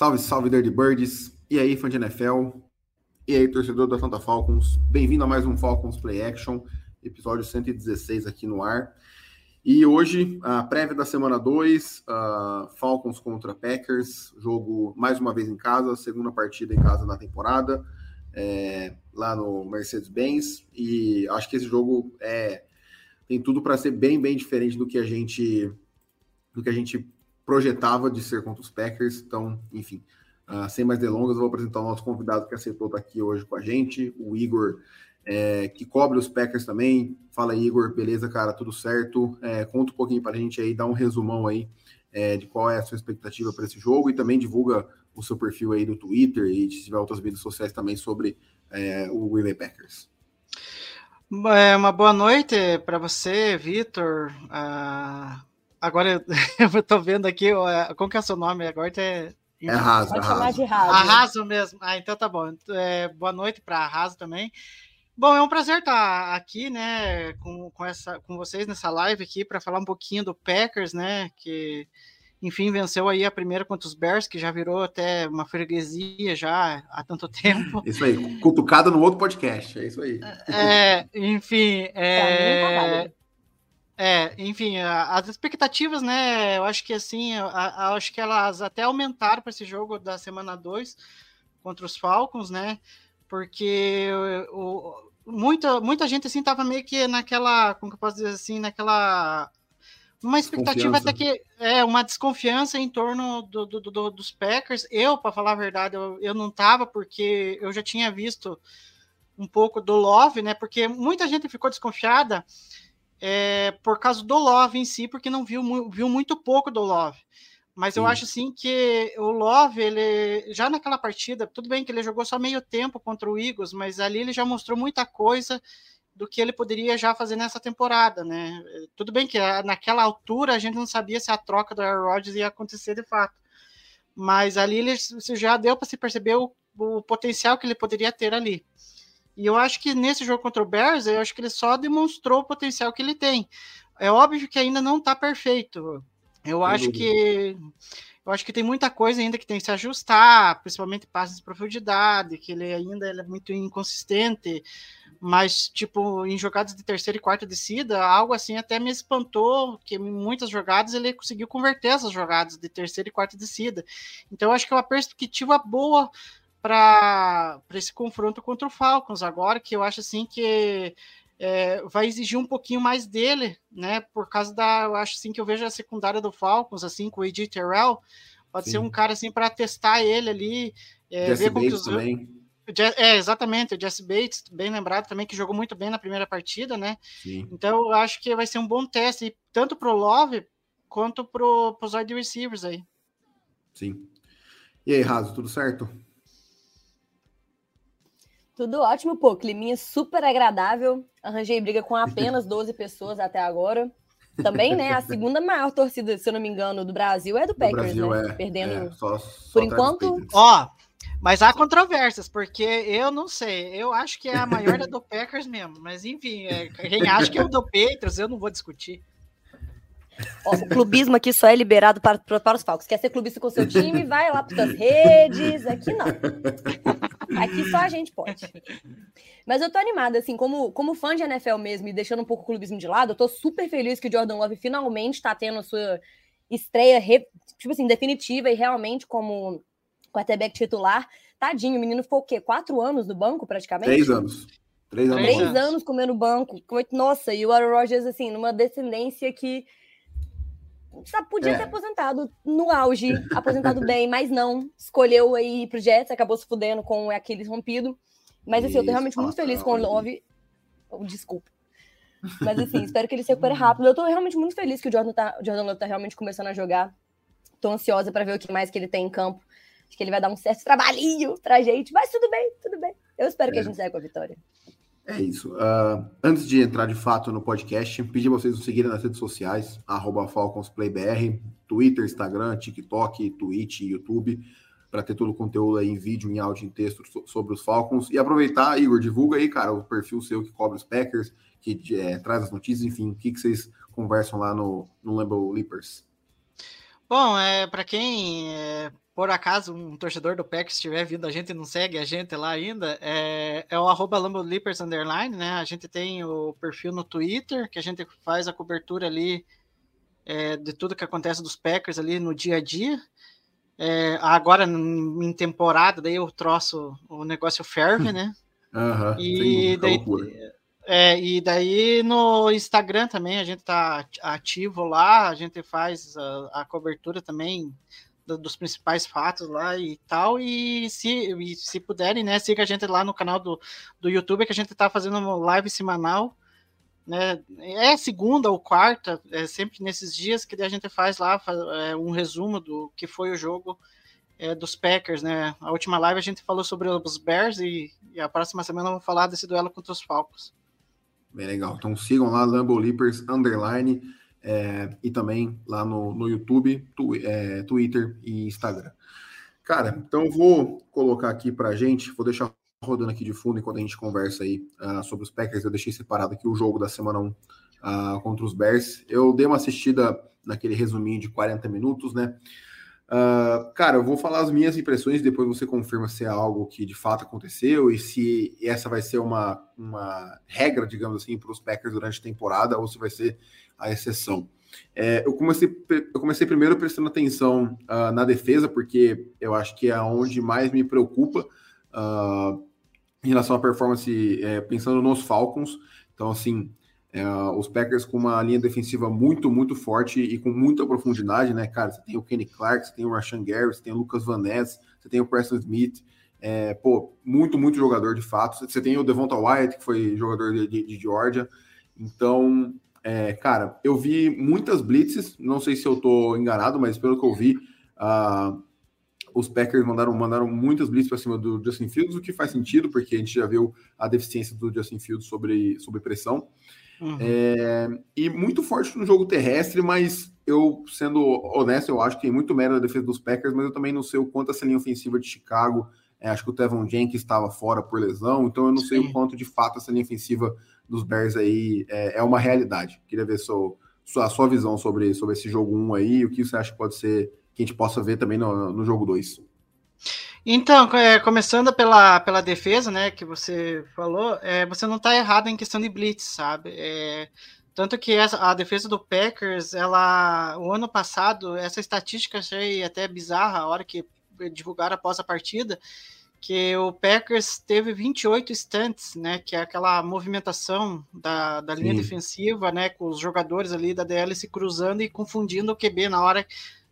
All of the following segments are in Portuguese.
Salve, salve, Dirty Birds. E aí, fã de NFL? E aí, torcedor da Atlanta Falcons? Bem-vindo a mais um Falcons Play Action, episódio 116 aqui no ar. E hoje, a prévia da semana 2, uh, Falcons contra Packers, jogo mais uma vez em casa, segunda partida em casa na temporada é, lá no Mercedes-Benz e acho que esse jogo é, tem tudo para ser bem, bem diferente do que a gente do que a gente projetava de ser contra os Packers. Então, enfim, uh, sem mais delongas, vou apresentar o nosso convidado que aceitou estar aqui hoje com a gente, o Igor, é, que cobre os Packers também. Fala, Igor, beleza, cara? Tudo certo? É, conta um pouquinho para a gente aí, dá um resumão aí é, de qual é a sua expectativa para esse jogo e também divulga o seu perfil aí do Twitter e se tiver outras redes sociais também sobre é, o Green Bay Packers. É, uma boa noite para você, Vitor. Uh, agora eu estou vendo aqui, como que é o seu nome? Agora é. É Arraso. Pode chamar de Arraso. Arraso mesmo. Ah, então tá bom. É, boa noite para Arraso também. Bom, é um prazer estar aqui, né, com, com, essa, com vocês nessa live aqui para falar um pouquinho do Packers, né, que enfim, venceu aí a primeira contra os Bears, que já virou até uma freguesia já há tanto tempo. Isso aí, cutucada no outro podcast, é isso aí. É, enfim, é, é, enfim, as expectativas, né, eu acho que assim, eu acho que elas até aumentaram para esse jogo da semana 2 contra os Falcons, né, porque o, muita, muita gente, assim, tava meio que naquela, como que eu posso dizer assim, naquela uma expectativa até que é uma desconfiança em torno do, do, do, dos Packers. Eu, para falar a verdade, eu, eu não tava porque eu já tinha visto um pouco do Love, né? Porque muita gente ficou desconfiada é, por causa do Love em si, porque não viu, viu muito pouco do Love. Mas Sim. eu acho assim que o Love, ele já naquela partida, tudo bem que ele jogou só meio tempo contra o Eagles, mas ali ele já mostrou muita coisa do que ele poderia já fazer nessa temporada, né? Tudo bem que naquela altura a gente não sabia se a troca do Aaron Rodgers ia acontecer de fato, mas ali ele já deu para se perceber o, o, potencial que ele poderia ter ali. E eu acho que nesse jogo contra o Bears, eu acho que ele só demonstrou o potencial que ele tem. É óbvio que ainda não está perfeito. Eu acho que eu acho que tem muita coisa ainda que tem que se ajustar, principalmente passes de profundidade, que ele ainda é muito inconsistente mas tipo em jogadas de terceira e quarta descida, algo assim até me espantou, que em muitas jogadas ele conseguiu converter essas jogadas de terceira e quarta descida. Então acho que é uma perspectiva boa para esse confronto contra o Falcons agora, que eu acho assim que é, vai exigir um pouquinho mais dele, né? Por causa da, eu acho assim que eu vejo a secundária do Falcons assim com o Ed Terrell, pode Sim. ser um cara assim para testar ele ali, é, ver como que os, também é, exatamente, o Jesse Bates, bem lembrado também, que jogou muito bem na primeira partida, né? Sim. Então eu acho que vai ser um bom teste, tanto pro Love quanto pro, pros wide receivers aí. Sim. E aí, Raso, tudo certo? Tudo ótimo, pô. Climinha super agradável. Arranjei briga com apenas 12 pessoas até agora. Também, né? A segunda maior torcida, se eu não me engano, do Brasil é do Packers, do Brasil, né? É, Perdendo. É, só, só por enquanto. Ó, mas há controvérsias, porque eu não sei. Eu acho que é a maior da do Packers mesmo. Mas enfim, é, quem acha que é o do Patriots, eu não vou discutir. Ó, o clubismo aqui só é liberado para, para os Falcons. Quer ser clubista com seu time? Vai lá para suas redes. Aqui não. Aqui só a gente pode. Mas eu tô animada, assim, como, como fã de NFL mesmo e deixando um pouco o clubismo de lado, eu tô super feliz que o Jordan Love finalmente tá tendo a sua estreia, re, tipo assim, definitiva e realmente como quarterback titular. Tadinho, o menino ficou o quê? Quatro anos no banco, praticamente? Três anos. Três anos. Três anos comendo banco. Nossa, e o Aaron Rodgers, assim, numa descendência que podia é. ter aposentado no auge, aposentado bem, mas não. Escolheu aí pro Jets, acabou se fudendo com aquele rompido. Mas assim, Isso, eu tô realmente muito feliz com o Love. Oh, desculpa. Mas assim, espero que ele se recupere rápido. Eu tô realmente muito feliz que o Jordan, tá, o Jordan Love tá realmente começando a jogar. Tô ansiosa para ver o que mais que ele tem em campo. Acho que ele vai dar um certo trabalhinho pra gente, mas tudo bem, tudo bem. Eu espero que a É. gente saia com a vitória. É isso. Ah, antes de entrar de fato no podcast, pedir vocês nos seguirem nas redes sociais, FalconsPlayBR, Twitter, Instagram, TikTok, Twitch, YouTube, para ter todo o conteúdo aí em vídeo, em áudio, em texto so- sobre os Falcons. E aproveitar, Igor, divulga aí, cara, o perfil seu que cobre os Packers, que eh, traz as notícias, enfim, o que, que vocês conversam lá no, no Lambeau Leapers. Bom, é, para quem, é, por acaso, um torcedor do Packers estiver vindo a gente e não segue a gente lá ainda, é, é o arroba LamboLeapers Underline, né? A gente tem o perfil no Twitter, que a gente faz a cobertura ali é, de tudo que acontece dos Packers ali no dia a dia. É, agora, em em temporada, daí o troço, o negócio ferve, né? Sem E daí, loucura. é, e daí no Instagram também a gente tá ativo lá, a gente faz a, a cobertura também dos principais fatos lá e tal. E se, e se puderem, né, siga a gente lá no canal do, do YouTube, que a gente tá fazendo uma live semanal. Né? É segunda ou quarta, é sempre nesses dias que a gente faz lá é, um resumo do que foi o jogo é, dos Packers, né? A última live a gente falou sobre os Bears e, e a próxima semana vamos falar desse duelo contra os Falcons. Bem legal. Então sigam lá, Lambo Leapers Underline, é, e também lá no, no YouTube, tu- é, Twitter e Instagram. Cara, então eu vou colocar aqui pra gente, vou deixar rodando aqui de fundo enquanto a gente conversa aí ah, sobre os Packers. Eu deixei separado aqui o jogo da semana 1 ah, contra os Bears. Eu dei uma assistida naquele resuminho de 40 minutos, né? Ah, cara, eu vou falar as minhas impressões, depois você confirma se é algo que de fato aconteceu e se essa vai ser uma, uma regra, digamos assim, para os Packers durante a temporada ou se vai ser a exceção. É, eu, comecei, eu comecei primeiro prestando atenção ah, na defesa, porque eu acho que é onde mais me preocupa ah, em relação à performance, é, pensando nos Falcons. Então, assim, é, os Packers com uma linha defensiva muito, muito forte e com muita profundidade, né, cara? Você tem o Kenny Clark, você tem o Rashan Gary, você tem o Lucas Van Ness, você tem o Preston Smith, é, pô, muito, muito jogador de fato. Você tem o Devonta Wyatt, que foi jogador de, de, de Georgia. Então, é, cara, eu vi muitas blitzes, não sei se eu tô enganado, mas pelo que eu vi, uh, os Packers mandaram, mandaram muitas blitzes para cima do Justin Fields, o que faz sentido, porque a gente já viu a deficiência do Justin Fields sobre, sobre pressão. Uhum. É, e muito forte no jogo terrestre, mas eu, sendo honesto, eu acho que tem muito mérito da defesa dos Packers, mas eu também não sei o quanto essa linha ofensiva de Chicago. É, acho que o Tevon Jenkins estava fora por lesão, então eu não Sim. sei o quanto de fato essa linha ofensiva dos Bears aí é, é uma realidade. Queria ver sua, sua, visão sobre, sobre esse jogo 1 aí, o que você acha que pode ser que a gente possa ver também no, no jogo 2. Então, é, começando pela, pela defesa, né, que você falou, é, você não está errado em questão de blitz, sabe? É, tanto que essa, a defesa do Packers, ela, o ano passado, essa estatística achei até bizarra, a hora que divulgaram após a partida, que o Packers teve 28 stunts, né, que é aquela movimentação da, da linha Sim. defensiva, né, com os jogadores ali da DL se cruzando e confundindo o QB na hora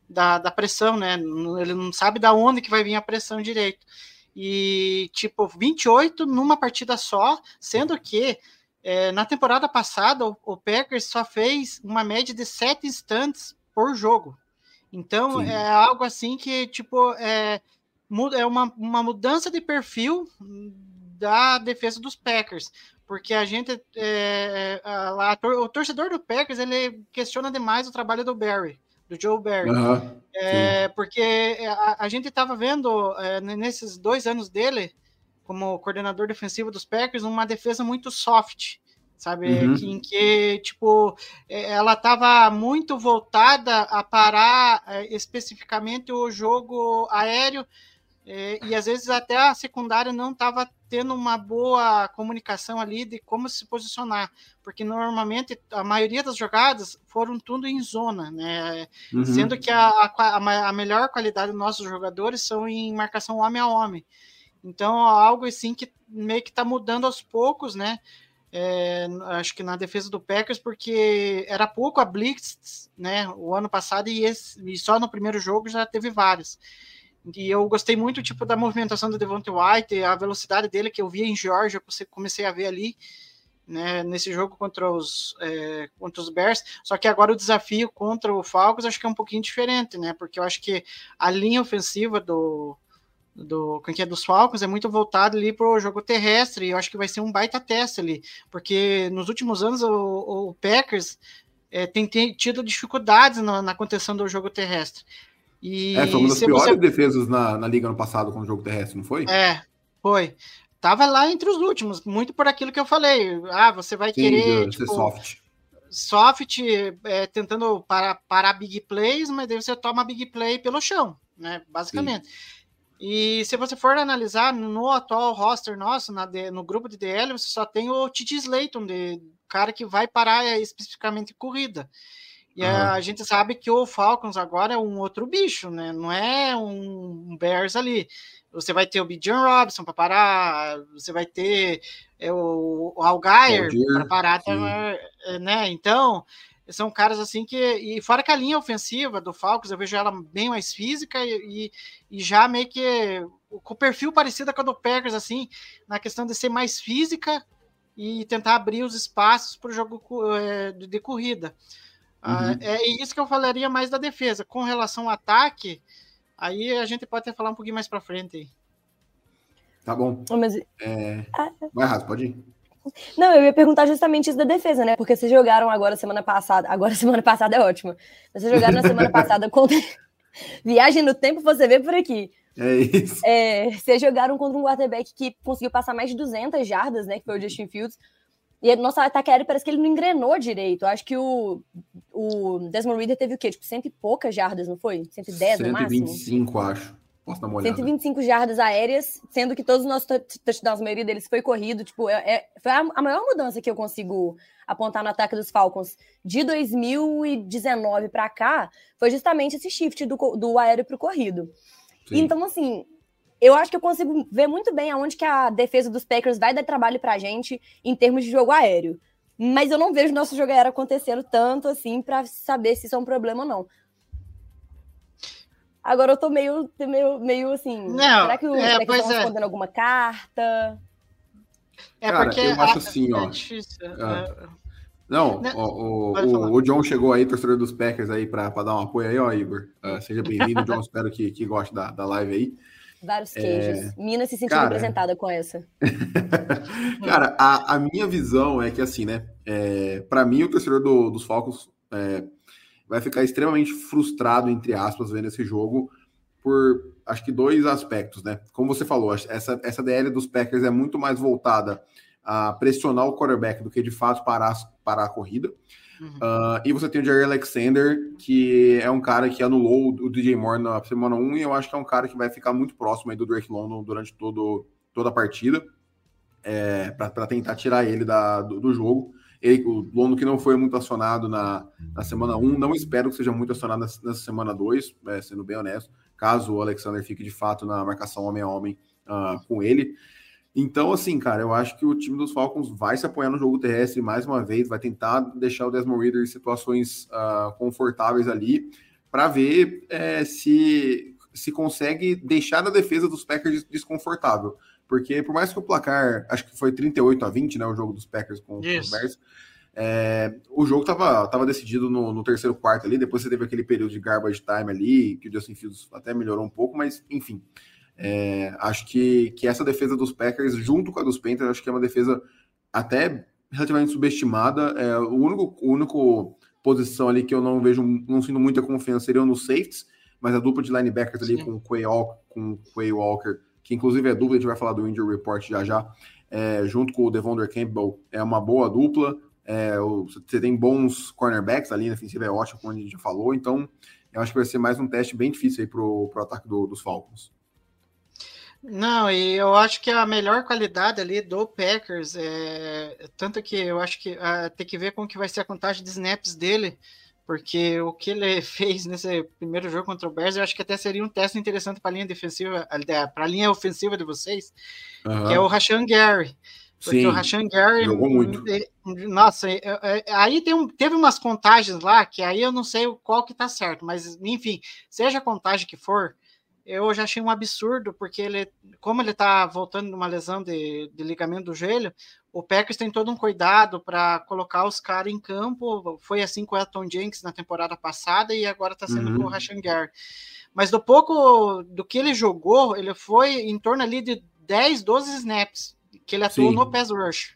da, da pressão, né? Ele não sabe da onde que vai vir a pressão direito. E, tipo, 28 numa partida só, sendo que é, na temporada passada o, o, Packers só fez uma média de 7 instantes por jogo. Então, Sim. é algo assim que, tipo, é, é uma, uma mudança de perfil da defesa dos Packers porque a gente é, a, a, o torcedor do Packers ele questiona demais o trabalho do Barry do Joe Barry. Uhum, é, porque a, a gente estava vendo é, nesses dois anos dele, como coordenador defensivo dos Packers, uma defesa muito soft, sabe? Uhum. Que, em que, tipo, ela estava muito voltada a parar é, especificamente o jogo aéreo. É, e às vezes até a secundária não estava tendo uma boa comunicação ali de como se posicionar, porque normalmente a maioria das jogadas foram tudo em zona, né? Uhum. Sendo que a, a, a, melhor qualidade dos nossos jogadores são em marcação homem a homem. Então, algo assim que meio que está mudando aos poucos, né? É, acho que na defesa do Packers, porque era pouco a Blitz, né? O ano passado e, esse, e só no primeiro jogo já teve várias. E eu gostei muito, tipo, da movimentação do Devontae White, a velocidade dele que eu via em Georgia, eu comecei a ver ali, né, nesse jogo contra os, é, contra os Bears. Só que agora o desafio contra o Falcons acho que é um pouquinho diferente, né? Porque eu acho que a linha ofensiva do, do, que é dos Falcons é muito voltado ali para o jogo terrestre, e eu acho que vai ser um baita teste ali, porque nos últimos anos o, o Packers é, tem, tem, tido dificuldades na, na contenção do jogo terrestre. E é, foi uma das piores você... defesas na, na liga no passado com o jogo terrestre, não foi? É, foi. Tava lá entre os últimos, muito por aquilo que eu falei. Ah, você vai Sim, querer. Tipo, soft. Soft, é, tentando parar, parar big plays, mas daí você toma big play pelo chão, né? Basicamente. Sim. E se você for analisar no atual roster nosso, na, no grupo de DL, você só tem o Titi Slayton, de cara que vai parar especificamente corrida. E uhum. a gente sabe que o Falcons agora é um outro bicho, né? Não é um Bears ali. Você vai ter o Bijan Robson para parar, você vai ter é, o, o Algair para parar, é, né? Então, são caras assim que. E fora que a linha ofensiva do Falcons, eu vejo ela bem mais física e, e já meio que com o perfil parecido com a do Packers, assim, na questão de ser mais física e tentar abrir os espaços para o jogo é, de corrida. Ah, uhum. é isso que eu falaria mais da defesa. Com relação ao ataque, aí a gente pode até falar um pouquinho mais para frente. Tá bom. Mas... É... Ah. Vai, Raso, pode ir. Não, eu ia perguntar justamente isso da defesa, né? Porque vocês jogaram agora semana passada. Agora semana passada é ótima. Vocês jogaram na semana passada contra. Viagem no tempo, você vê por aqui. É isso. É, vocês jogaram contra um quarterback que conseguiu passar mais de 200 jardas, né? Que foi o Justin Fields. E nosso ataque aéreo parece que ele não engrenou direito. Eu acho que o, o Desmond Reader teve o quê? Tipo, cento e poucas jardas, não foi? 110 no máximo? 125, acho. Posso dar uma olhada. 125 jardas aéreas, sendo que todos os nossos touchdowns, a maioria deles foi corrido. Tipo, é, é, foi a, a, maior mudança que eu consigo apontar no ataque dos Falcons de 2019 para cá foi justamente esse shift do, do aéreo para o corrido. Sim. Então, assim, eu acho que eu consigo ver muito bem aonde que a defesa dos Packers vai dar trabalho para a gente em termos de jogo aéreo. Mas eu não vejo nosso jogo aéreo acontecendo tanto assim para saber se isso é um problema ou não. Agora eu tô meio, meio, meio assim. Não, será que, o, é, será que estão é. respondendo alguma carta? É Cara, porque eu acho assim, ó. É difícil, é. é. Não, Não o, o, o, John chegou aí, torcedor dos Packers, aí, para dar um apoio aí, ó, Igor. Uh, seja bem-vindo, John. espero que, que goste da, da live aí. Vários queijos. É... Minas se sentiu Cara... representada com essa. Cara, a, a minha visão é que, assim, né? É, para mim, o torcedor do, dos Falcons é, vai ficar extremamente frustrado, entre aspas, vendo esse jogo, por acho que dois aspectos, né? Como você falou, essa, essa DL dos Packers é muito mais voltada a pressionar o quarterback do que de fato parar, parar a corrida. Uh, e você tem o Jerry Alexander, que é um cara que anulou o DJ Moore na semana 1, e eu acho que é um cara que vai ficar muito próximo aí do Drake London durante todo, toda a partida, é, para tentar tirar ele da, do, do jogo. Ele, o London que não foi muito acionado na, na semana 1, não espero que seja muito acionado nessa semana 2, é, sendo bem honesto, caso o Alexander fique de fato na marcação homem a homem uh, com ele. Então, assim, cara, eu acho que o time dos Falcons vai se apoiar no jogo terrestre mais uma vez, vai tentar deixar o Desmond Reader em situações uh, confortáveis ali, para ver é, se, se consegue deixar a defesa dos Packers desconfortável. Porque por mais que o placar, acho que foi 38 a 20, né, o jogo dos Packers com, com os Bears, é, o jogo estava tava decidido no, no, terceiro quarto ali, depois você teve aquele período de garbage time ali, que o Justin Fields até melhorou um pouco, mas enfim, é, acho que, que essa defesa dos Packers, junto com a dos Panthers, acho que é uma defesa até relativamente subestimada. É, o único, o único posição ali que eu não vejo, não sinto muita confiança seria nos safeties, mas a dupla de linebackers ali com o Quay, com Quay Walker, que inclusive é dupla, a gente vai falar do injury report já já, é, junto com o Devonder Campbell, é uma boa dupla. É, você tem bons cornerbacks, a linha defensiva é ótima, como a gente já falou, então eu acho que vai ser mais um teste bem difícil aí para o ataque do, dos Falcons. Não, e eu acho que a melhor qualidade ali do Packers é tanto que eu acho que uh, tem que ver com que vai ser a contagem de snaps dele, porque o que ele fez nesse primeiro jogo contra o Bears, eu acho que até seria um teste interessante para a linha defensiva, para a linha ofensiva de vocês, uhum. que é o Rashan Gary. Porque Sim, o Rashan Gary. Jogou muito. Nossa, é, é, aí tem um, teve umas contagens lá que aí eu não sei qual que tá certo, mas enfim, seja a contagem que for, eu já achei um absurdo, porque ele, como ele está voltando de uma lesão de, de, ligamento do joelho, o Packers tem todo um cuidado para colocar os caras em campo. Foi assim com o Elton Jenks na temporada passada e agora está sendo uhum. com o Rashan Gary. mas do pouco do que ele jogou, ele foi em torno ali de 10, 12 snaps que ele atuou Sim. no pass rush.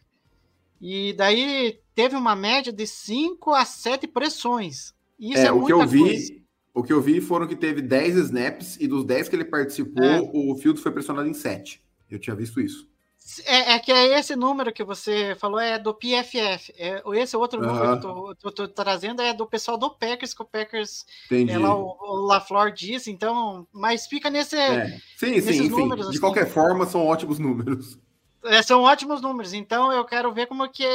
E daí teve uma média de 5 a 7 pressões. Isso é, é o que eu vi, coisa. O que eu vi foram que teve 10 snaps e dos 10 que ele participou, é. o Fields foi pressionado em 7. Eu tinha visto isso. É, é, que é esse número que você falou é do PFF. É, esse outro número que eu tô, trazendo é do pessoal do Packers, que o Packers é lá, o, o LaFleur disse, então, mas fica nesse. É. Sim, sim, enfim, números, de assim. qualquer forma, são ótimos números. É, são ótimos números, então eu quero ver como que,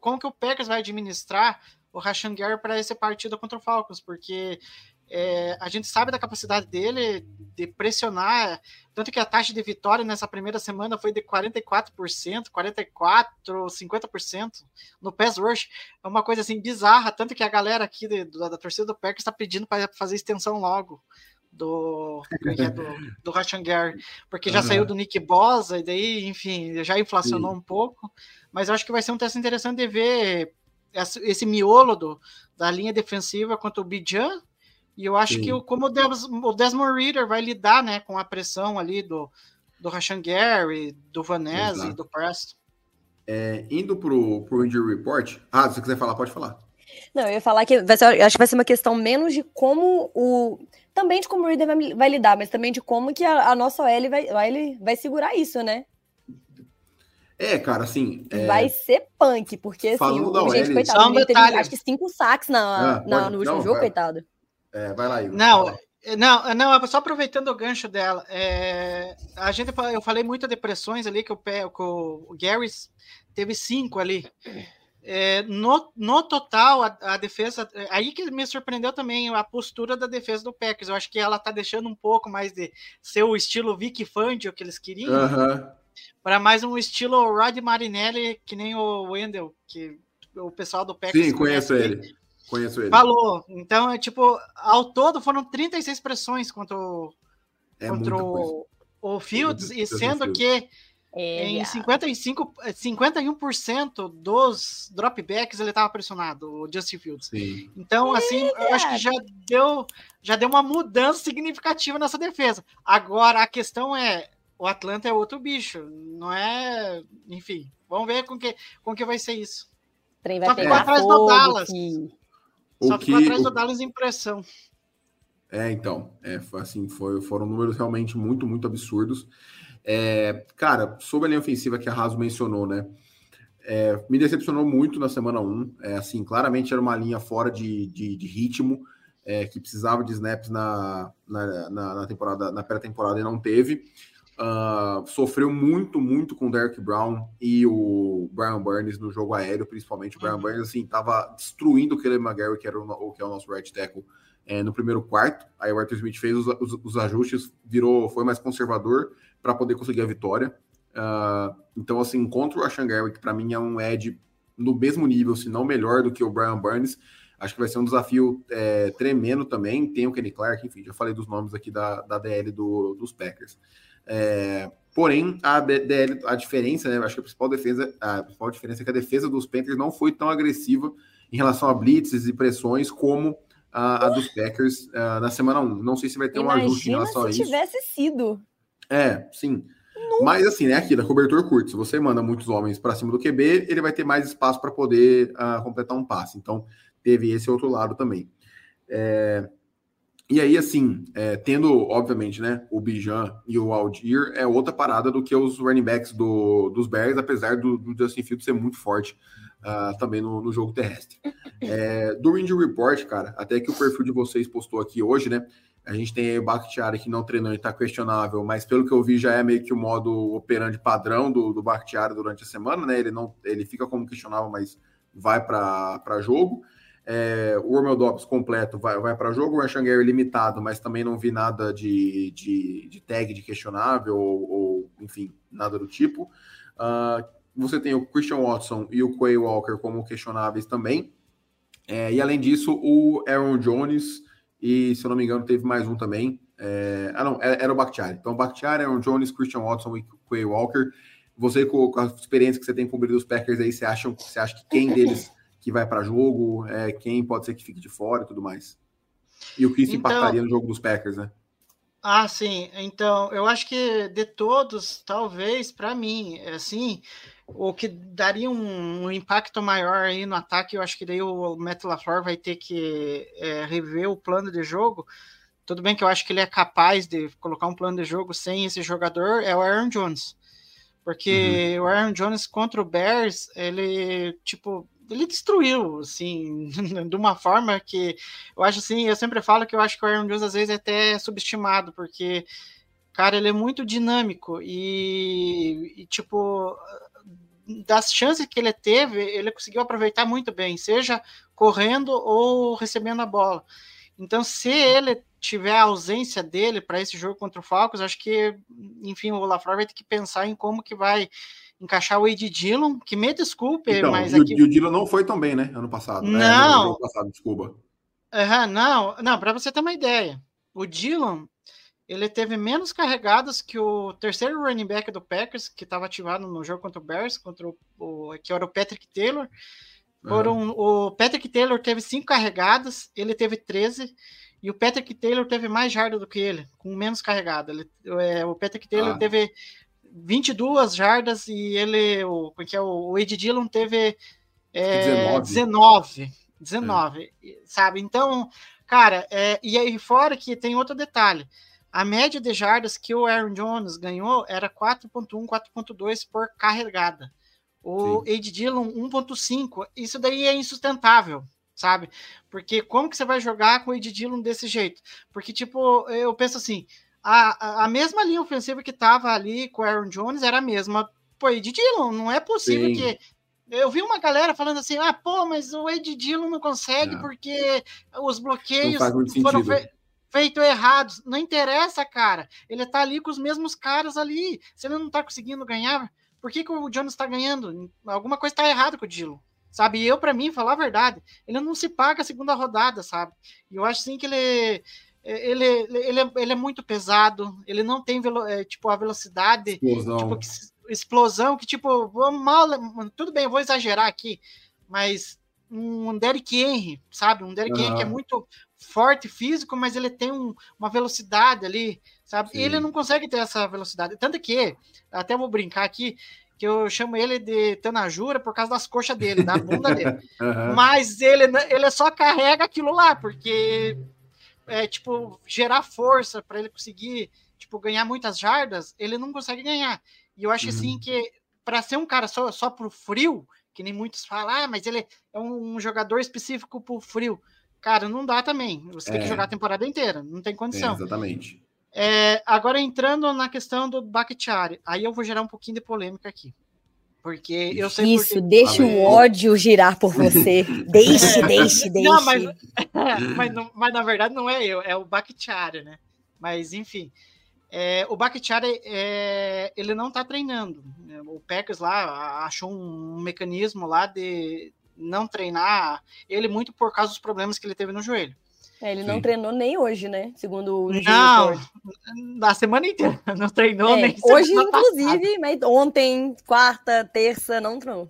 como que o Packers vai administrar o Rashan Gary para esse partido contra o Falcons, porque é, a gente sabe da capacidade dele de pressionar, tanto que a taxa de vitória nessa primeira semana foi de 44%, 44%, 50% no pass rush. É uma coisa assim bizarra, tanto que a galera aqui de, da, da, torcida do Packers está pedindo para fazer extensão logo do é, do, do Rashan Gary, porque já uhum. saiu do Nick Bosa e daí, enfim, já inflacionou Sim. um pouco, mas eu acho que vai ser um teste interessante de ver esse, miolo do, da linha defensiva contra o Bijan e eu acho Sim. que o, como o, Des, o Desmond Reader vai lidar né, com a pressão ali do, do Rashan Gary, do Vanessa e do Preston. É, indo para o Injury Report. Ah, se você quiser falar, pode falar. Não, eu ia falar que vai ser, acho que vai ser uma questão menos de como o. Também de como o Reader vai, vai lidar, mas também de como que a, a nossa OL vai, vai, vai segurar isso, né? É, cara, assim. É... Vai ser punk, porque assim, o, o gente, coitado, um teve acho que cinco saques na, ah, na no último não, jogo, vai. coitado. É, vai lá, Igor. Não, não, não, só aproveitando o gancho dela. É, a gente, eu falei muito de pressões ali, que o, que o Gary teve cinco ali. É, no, no total, a, a, defesa. Aí que me surpreendeu também a postura da defesa do Packers. Eu acho que ela tá deixando um pouco mais de ser o estilo Vic Fangio que eles queriam. Para mais um estilo Rod Marinelli, que nem o Wendell, que o pessoal do Packers. Sim, conheço ele. Conheço ele. Falou. Então, é tipo, ao todo foram 36 pressões contra o, é contra o, o Fields, e sendo que é, em 55, 51% dos dropbacks ele estava pressionado, o Justin Fields. Sim. Então, assim, eu acho que já deu, já deu uma mudança significativa nessa defesa. Agora, a questão é, o Atlanta é outro bicho, não é... Enfim, vamos ver com que, com que vai ser isso. O trem vai Só pegar atrás do Dallas. O Só que, ficou atrás o... do Dallas impressão. É, então, é, assim, foi, foram números realmente muito, muito absurdos. É, cara, sobre a linha ofensiva que a Raso mencionou, né? É, me decepcionou muito na semana 1. É, assim, claramente era uma linha fora de, de, de ritmo, é, que precisava de snaps na, na, na, na temporada, na pré-temporada e não teve. Uh, sofreu muito, muito com o Derek Brown e o Brian Burns no jogo aéreo, principalmente. O Brian uhum. Burns, assim, tava destruindo o Caleb McGarry, que era o, que é o nosso right tackle, é, no primeiro quarto. Aí o Arthur Smith fez os, os, os ajustes, virou, foi mais conservador para poder conseguir a vitória. Uh, então, assim, contra o Ashan Gary, que para mim é um edge no mesmo nível, se não melhor do que o Brian Burns, acho que vai ser um desafio é, tremendo também. Tem o Kenny Clark, enfim, já falei dos nomes aqui da, da DL do, dos Packers. É, porém, a DL, a diferença, né? Acho que a principal defesa, a principal diferença é que a defesa dos Panthers não foi tão agressiva em relação a blitzes e pressões como a, a dos Packers uh, na semana 1. Não sei se vai ter Imagina um ajuste em relação a isso. se tivesse sido. É, sim. Mas assim, né? Aqui, da cobertura curto. Se você manda muitos homens para cima do QB, ele vai ter mais espaço para poder uh, completar um passe. Então, teve esse outro lado também. É, e aí, assim, é, tendo, obviamente, né, o Bijan e o Aldir, é outra parada do que os running backs do, dos Bears, apesar do, do Justin Fields ser muito forte uh, também no, no, jogo terrestre. É, do Injury Report, cara, até que o perfil de vocês postou aqui hoje, né, a gente tem o Bakhtiari que não treinou e tá questionável, mas pelo que eu vi já é meio que o modo operante padrão do, do Bakhtiari durante a semana, né, ele, não, ele fica como questionável, mas vai para jogo. É, o Romel Dobbs completo vai, vai para jogo, o Rashan Gary limitado, mas também não vi nada de, de, de tag de questionável ou, ou, enfim, nada do tipo. Uh, você tem o Christian Watson e o Quay Walker como questionáveis também. É, e além disso, o Aaron Jones e, se eu não me engano, teve mais um também. É, ah, não, era, era o Bakhtiari. Então, Bakhtiari, Aaron Jones, Christian Watson e Quay Walker. Você, com, com a experiência que você tem cobrido os Packers aí, você acha, você acha que quem deles que vai para jogo, é, quem pode ser que fique de fora e tudo mais. E o que isso então, impactaria no jogo dos Packers, né? Ah, sim. Então, eu acho que de todos, talvez, para mim, assim, o que daria um, um, impacto maior aí no ataque, eu acho que daí o Matt LaFleur vai ter que é, rever o plano de jogo. Tudo bem que eu acho que ele é capaz de colocar um plano de jogo sem esse jogador, é o Aaron Jones. Porque uhum. o Aaron Jones contra o Bears, ele, tipo, ele destruiu, assim, de uma forma que eu acho assim, eu sempre falo que eu acho que o Aaron Jones às vezes é até subestimado, porque, cara, ele é muito dinâmico e, e tipo, das chances que ele teve, ele conseguiu aproveitar muito bem, seja correndo ou recebendo a bola. Então, se ele tiver a ausência dele para esse jogo contra o Falcons, acho que, enfim, o LaFleur vai ter que pensar em como que vai encaixar o Ed Dillon, que me desculpe, então, mas e, aqui... e o Dillon não foi tão bem, né, ano passado. Não. É, ano passado, desculpa. Uhum, não, não, para você ter uma ideia, o Dillon, ele teve menos carregadas que o terceiro running back do Packers, que estava ativado no jogo contra o Bears, contra o, o que era o Patrick Taylor. Foram. O Patrick Taylor teve cinco carregadas, ele teve 13, e o Patrick Taylor teve mais jardas do que ele, com menos carregada. Ele, é, o Patrick Taylor ah. teve 22 jardas e ele, o, porque é o Ed Dillon teve é, 19. 19, 19 é. sabe? Então, cara, é, e aí fora que tem outro detalhe. A média de jardas que o Aaron Jones ganhou era 4.1, 4.2 por carregada. O Sim. Ed Dillon 1.5. Isso daí é insustentável, sabe? Porque como que você vai jogar com o Ed Dillon desse jeito? Porque, tipo, eu penso assim, a, a mesma linha ofensiva que estava ali com o Aaron Jones era a mesma. Pô, Ed Dillon, não é possível Sim. que. Eu vi uma galera falando assim: ah, pô, mas o Ed Dillon não consegue porque os bloqueios foram fe feitos errados. Não interessa, cara. Ele tá ali com os mesmos caras ali. Se ele não tá conseguindo ganhar, por que, que o Jones está ganhando? Alguma coisa está errada com o Dillon. Sabe, e eu, para mim, falar a verdade, ele não se paga a segunda rodada, sabe? E eu acho sim que ele ele, ele, é, ele é muito pesado, ele não tem velo, é, tipo a velocidade, explosão. Tipo, que, explosão, que tipo, mal, tudo bem, eu vou exagerar aqui, mas um Derrick Henry, sabe? Um Derrick uhum. Henry que é muito forte físico, mas ele tem um, uma velocidade ali, sabe? E ele não consegue ter essa velocidade. Tanto que, até vou brincar aqui, que eu chamo ele de Tanajura por causa das coxas dele, da bunda dele. Uhum. Mas ele, ele só carrega aquilo lá, porque é, tipo, gerar força para ele conseguir, tipo, ganhar muitas jardas, ele não consegue ganhar. E eu acho assim, uhum. assim que para ser um cara só, só pro frio, que nem muitos falam, ah, mas ele é um, jogador específico pro frio. Cara, não dá também. Você é. tem que é. jogar a temporada inteira, não tem condição. É, exatamente. É, agora entrando na questão do Bakhtiari, aí eu vou gerar um pouquinho de polêmica aqui. Porque eu sei Isso, porque... deixa o ódio girar por você. Deixe, deixe, deixe. Não, mas, mas, mas, na verdade não é eu, é o Bakhtiari, né? Mas enfim, é, o Bakhtiari é, ele não tá treinando. O Packers lá achou um mecanismo lá de não treinar ele muito por causa dos problemas que ele teve no joelho. É, ele não Sim. treinou nem hoje, né? Segundo o Não, na semana inteira. Não treinou é, nem Hoje, inclusive, passada. mas ontem, quarta, terça, não treinou.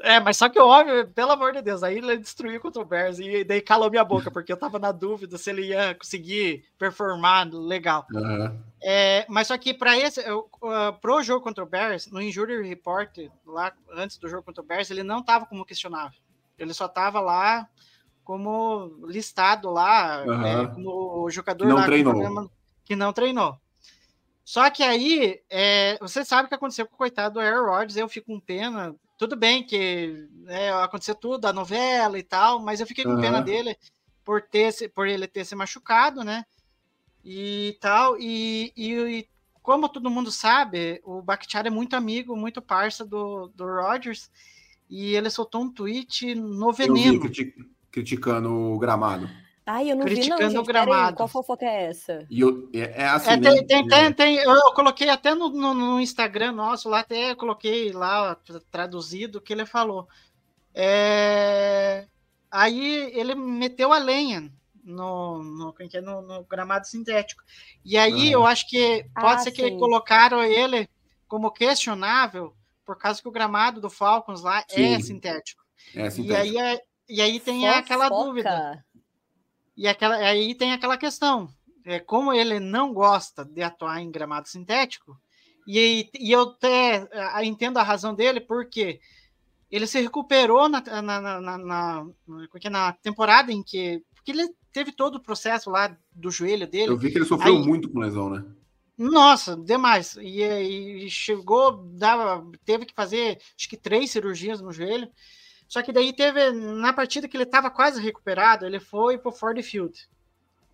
É, mas só que o homem, pelo amor de Deus, aí ele destruiu contra o Bears e daí calou minha boca, porque eu tava na dúvida se ele ia conseguir performar legal. Uhum. É, mas só que para esse, uh, pro jogo contra o Bears, no Injury Report, lá antes do jogo contra o Bears, ele não tava como questionável. Ele só tava lá como listado lá, uhum. é, como jogador que não lá, treinou. que não treinou. Só que aí, é, você sabe o que aconteceu com o coitado do Aaron Rodgers, eu fico com pena. Tudo bem que é, aconteceu tudo, a novela e tal, mas eu fiquei com uhum. pena dele por, ter, por ele ter se machucado, né? E tal, e, e, e como todo mundo sabe, o Bakhtiari é muito amigo, muito parça do, do Rodgers, e ele soltou um tweet no veneno. Eu vi, criticando o gramado. Ai, eu não Criticando vi, não, gente. o gramado. Aí, qual fofoca é essa? E eu, é, é assim, é, tem, né? tem, tem, tem, eu coloquei até no, no, no, Instagram nosso, lá até coloquei lá traduzido o que ele falou. É... Aí ele meteu a lenha no, no, é, no, no gramado sintético. E aí eu acho que pode ah, ser que colocaram ele como questionável por causa que o gramado do Falcons lá é sim. é sintético. É sintético. E aí é, e aí tem Fofoca. aquela dúvida. E aquela, aí tem aquela questão. é, como ele não gosta de atuar em gramado sintético, e, e eu até entendo a razão dele, porque ele se recuperou na, na, na, na, na, na temporada em que. Porque ele teve todo o processo lá do joelho dele. Eu vi que ele sofreu Aí, muito com lesão, né? Nossa, demais. E, e, chegou, dava, teve que fazer acho que três cirurgias no joelho. Só que daí teve, na partida que ele estava quase recuperado, ele foi pro Ford Field.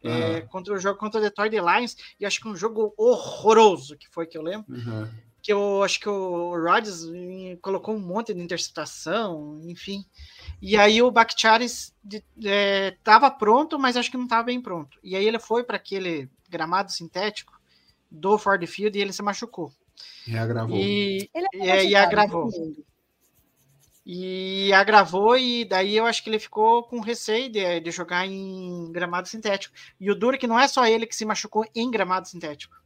Uhum. É, contra o jogo contra o Detroit Lions, e acho que um jogo horroroso que foi que eu lembro. Uhum. Que eu acho que o Rodgers colocou um monte de interceptação, enfim. E aí o Bakhtiari estava é, pronto, mas acho que não estava bem pronto. E aí ele foi para aquele gramado sintético do Ford Field e ele se machucou. E agravou. E, ele é, e agravou. E agravou, e daí eu acho que ele ficou com receio de, de jogar em gramado sintético. E o duro é que não é só ele que se machucou em gramado sintético.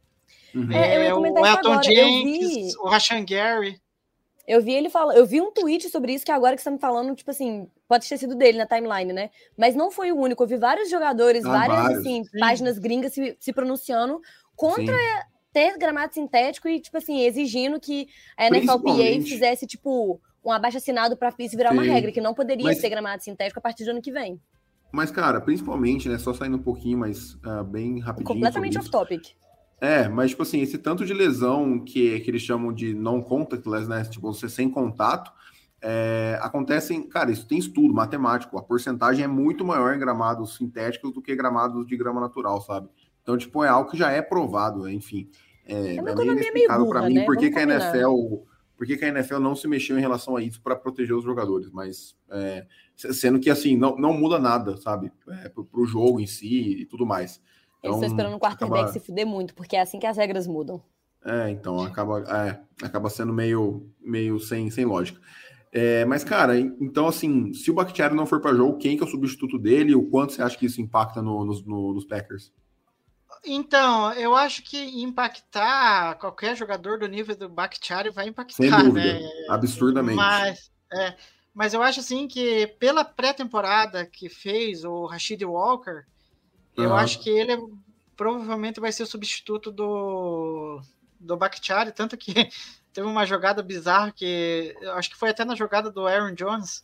Uhum. É, é o Elton Jenkins, o Rashan Gary. Eu vi ele falando, eu vi um tweet sobre isso que agora que você tá me falando, tipo assim, pode ter sido dele na timeline, né? Mas não foi o único. Eu vi vários jogadores, ah, várias vários. Assim, páginas gringas se, se pronunciando contra Sim. ter gramado sintético e, tipo assim, exigindo que a NFLPA fizesse, tipo, um abaixo-assinado para isso virar Sim. uma regra, que não poderia mas... ser gramado sintético a partir do ano que vem. Mas, cara, principalmente, né? Só saindo um pouquinho, mas uh, bem rapidinho. Completamente off-topic. É, mas, tipo assim, esse tanto de lesão que, que eles chamam de non-contactless, né? Tipo, você sem contato, é, acontecem, cara, isso tem estudo matemático, a porcentagem é muito maior em gramados sintéticos do que gramados de grama natural, sabe? Então, tipo, é algo que já é provado, enfim. É, é, é meio inexplicável para mim né? por que, que a NFL por que, que, a NFL não se mexeu em relação a isso para proteger os jogadores, mas é, sendo que assim não, não muda nada, sabe, é, para o jogo em si e tudo mais. Então, Eles estão esperando o quarterback acaba... se fuder muito, porque é assim que as regras mudam. É, então acaba, é, acaba sendo meio, meio sem, sem lógica. É, mas, cara, então assim, se o Bakhtiari não for para jogo, quem que é o substituto dele o quanto você acha que isso impacta no, no, nos Packers? Então, eu acho que impactar qualquer jogador do nível do Bakhtiari vai impactar, Sem dúvida, né? absurdamente. Mas, é, mas eu acho assim que pela pré-temporada que fez o Rashid Walker, Uhum. Eu acho que ele é, provavelmente vai ser o substituto do, do Bakhtiari, tanto que teve uma jogada bizarra que acho que foi até na jogada do Aaron Jones,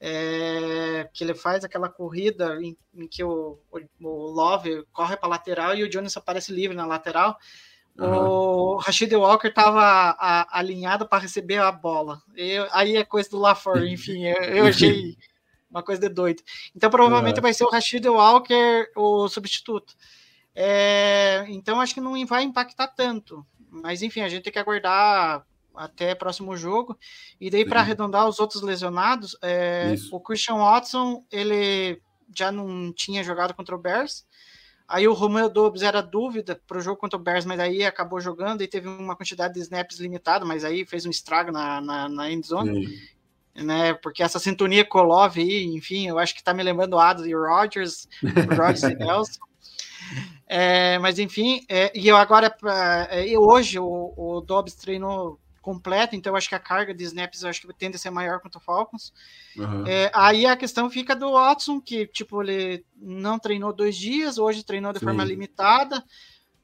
é, que ele faz aquela corrida em, em que o, o, o, Love corre para lateral e o Jones aparece livre na lateral. Uhum. O Rashid Walker estava alinhado para receber a bola. Eu, aí é coisa do LaFleur, enfim, eu, eu achei uma coisa de doido. Então, provavelmente vai ser o Rashid Walker o substituto. É, então, acho que não vai impactar tanto. Mas, enfim, a gente tem que aguardar até próximo jogo. E daí, para arredondar os outros lesionados, é, o Christian Watson, ele já não tinha jogado contra o Bears. Aí o Romeo Dobbs era dúvida para o jogo contra o Bears, mas aí acabou jogando e teve uma quantidade de snaps limitada, mas aí fez um estrago na, na, na end zone né? Porque essa sintonia com o Love aí, enfim, eu acho que tá me lembrando o Adams e o Rodgers, Rodgers e Nelson. É, mas enfim, é, e eu agora, é, hoje o, o Dobbs treinou completo, então acho que a carga de snaps acho que tende a ser maior contra o Falcons. Uhum. É, aí a questão fica do Watson, que tipo, ele não treinou dois dias, hoje treinou de Sim. forma limitada.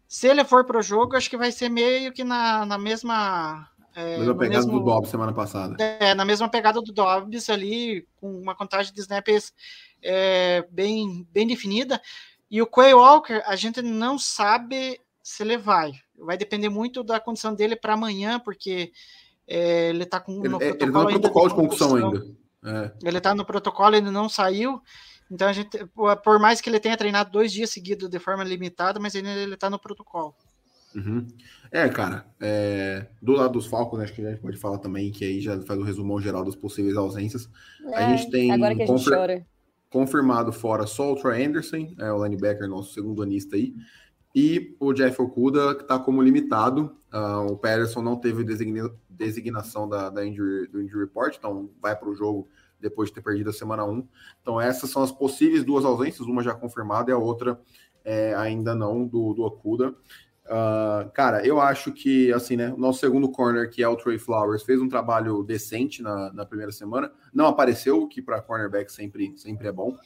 Se ele for para o jogo, acho que vai ser meio que na, na mesma é, mesma pegada mesmo, do Dobbs semana passada. É, na mesma pegada do Dobbs ali, com uma contagem de snaps é, bem, bem definida. E o Quay Walker, a gente não sabe se ele vai. Vai depender muito da condição dele para amanhã, porque é, ele está com ele, no protocolo, ele tá no protocolo de, concussão ainda. É. Ele está no protocolo, ele não saiu. Então a gente, por mais que ele tenha treinado dois dias seguidos de forma limitada, mas ele está no protocolo. Uhum. É, cara, é, do lado dos Falcons, acho que a gente pode falar também, que aí já faz o resumão geral das possíveis ausências. É, a gente tem agora que a gente chora. confirmado fora só o Troy Anderson, é o linebacker, nosso segundo anista aí, e o Jeff Okuda, que está como limitado. Uh, o Patterson não teve designa designação da, da injury, do injury report, então vai para o jogo depois de ter perdido a semana 1. Então, essas são as possíveis duas ausências, uma já confirmada e a outra é, ainda não, do, do Okuda. Uh, cara, eu acho que, assim, né? O nosso segundo corner, que é o Trey Flowers, fez um trabalho decente na, na primeira semana. Não apareceu, que para cornerback sempre, sempre é bom.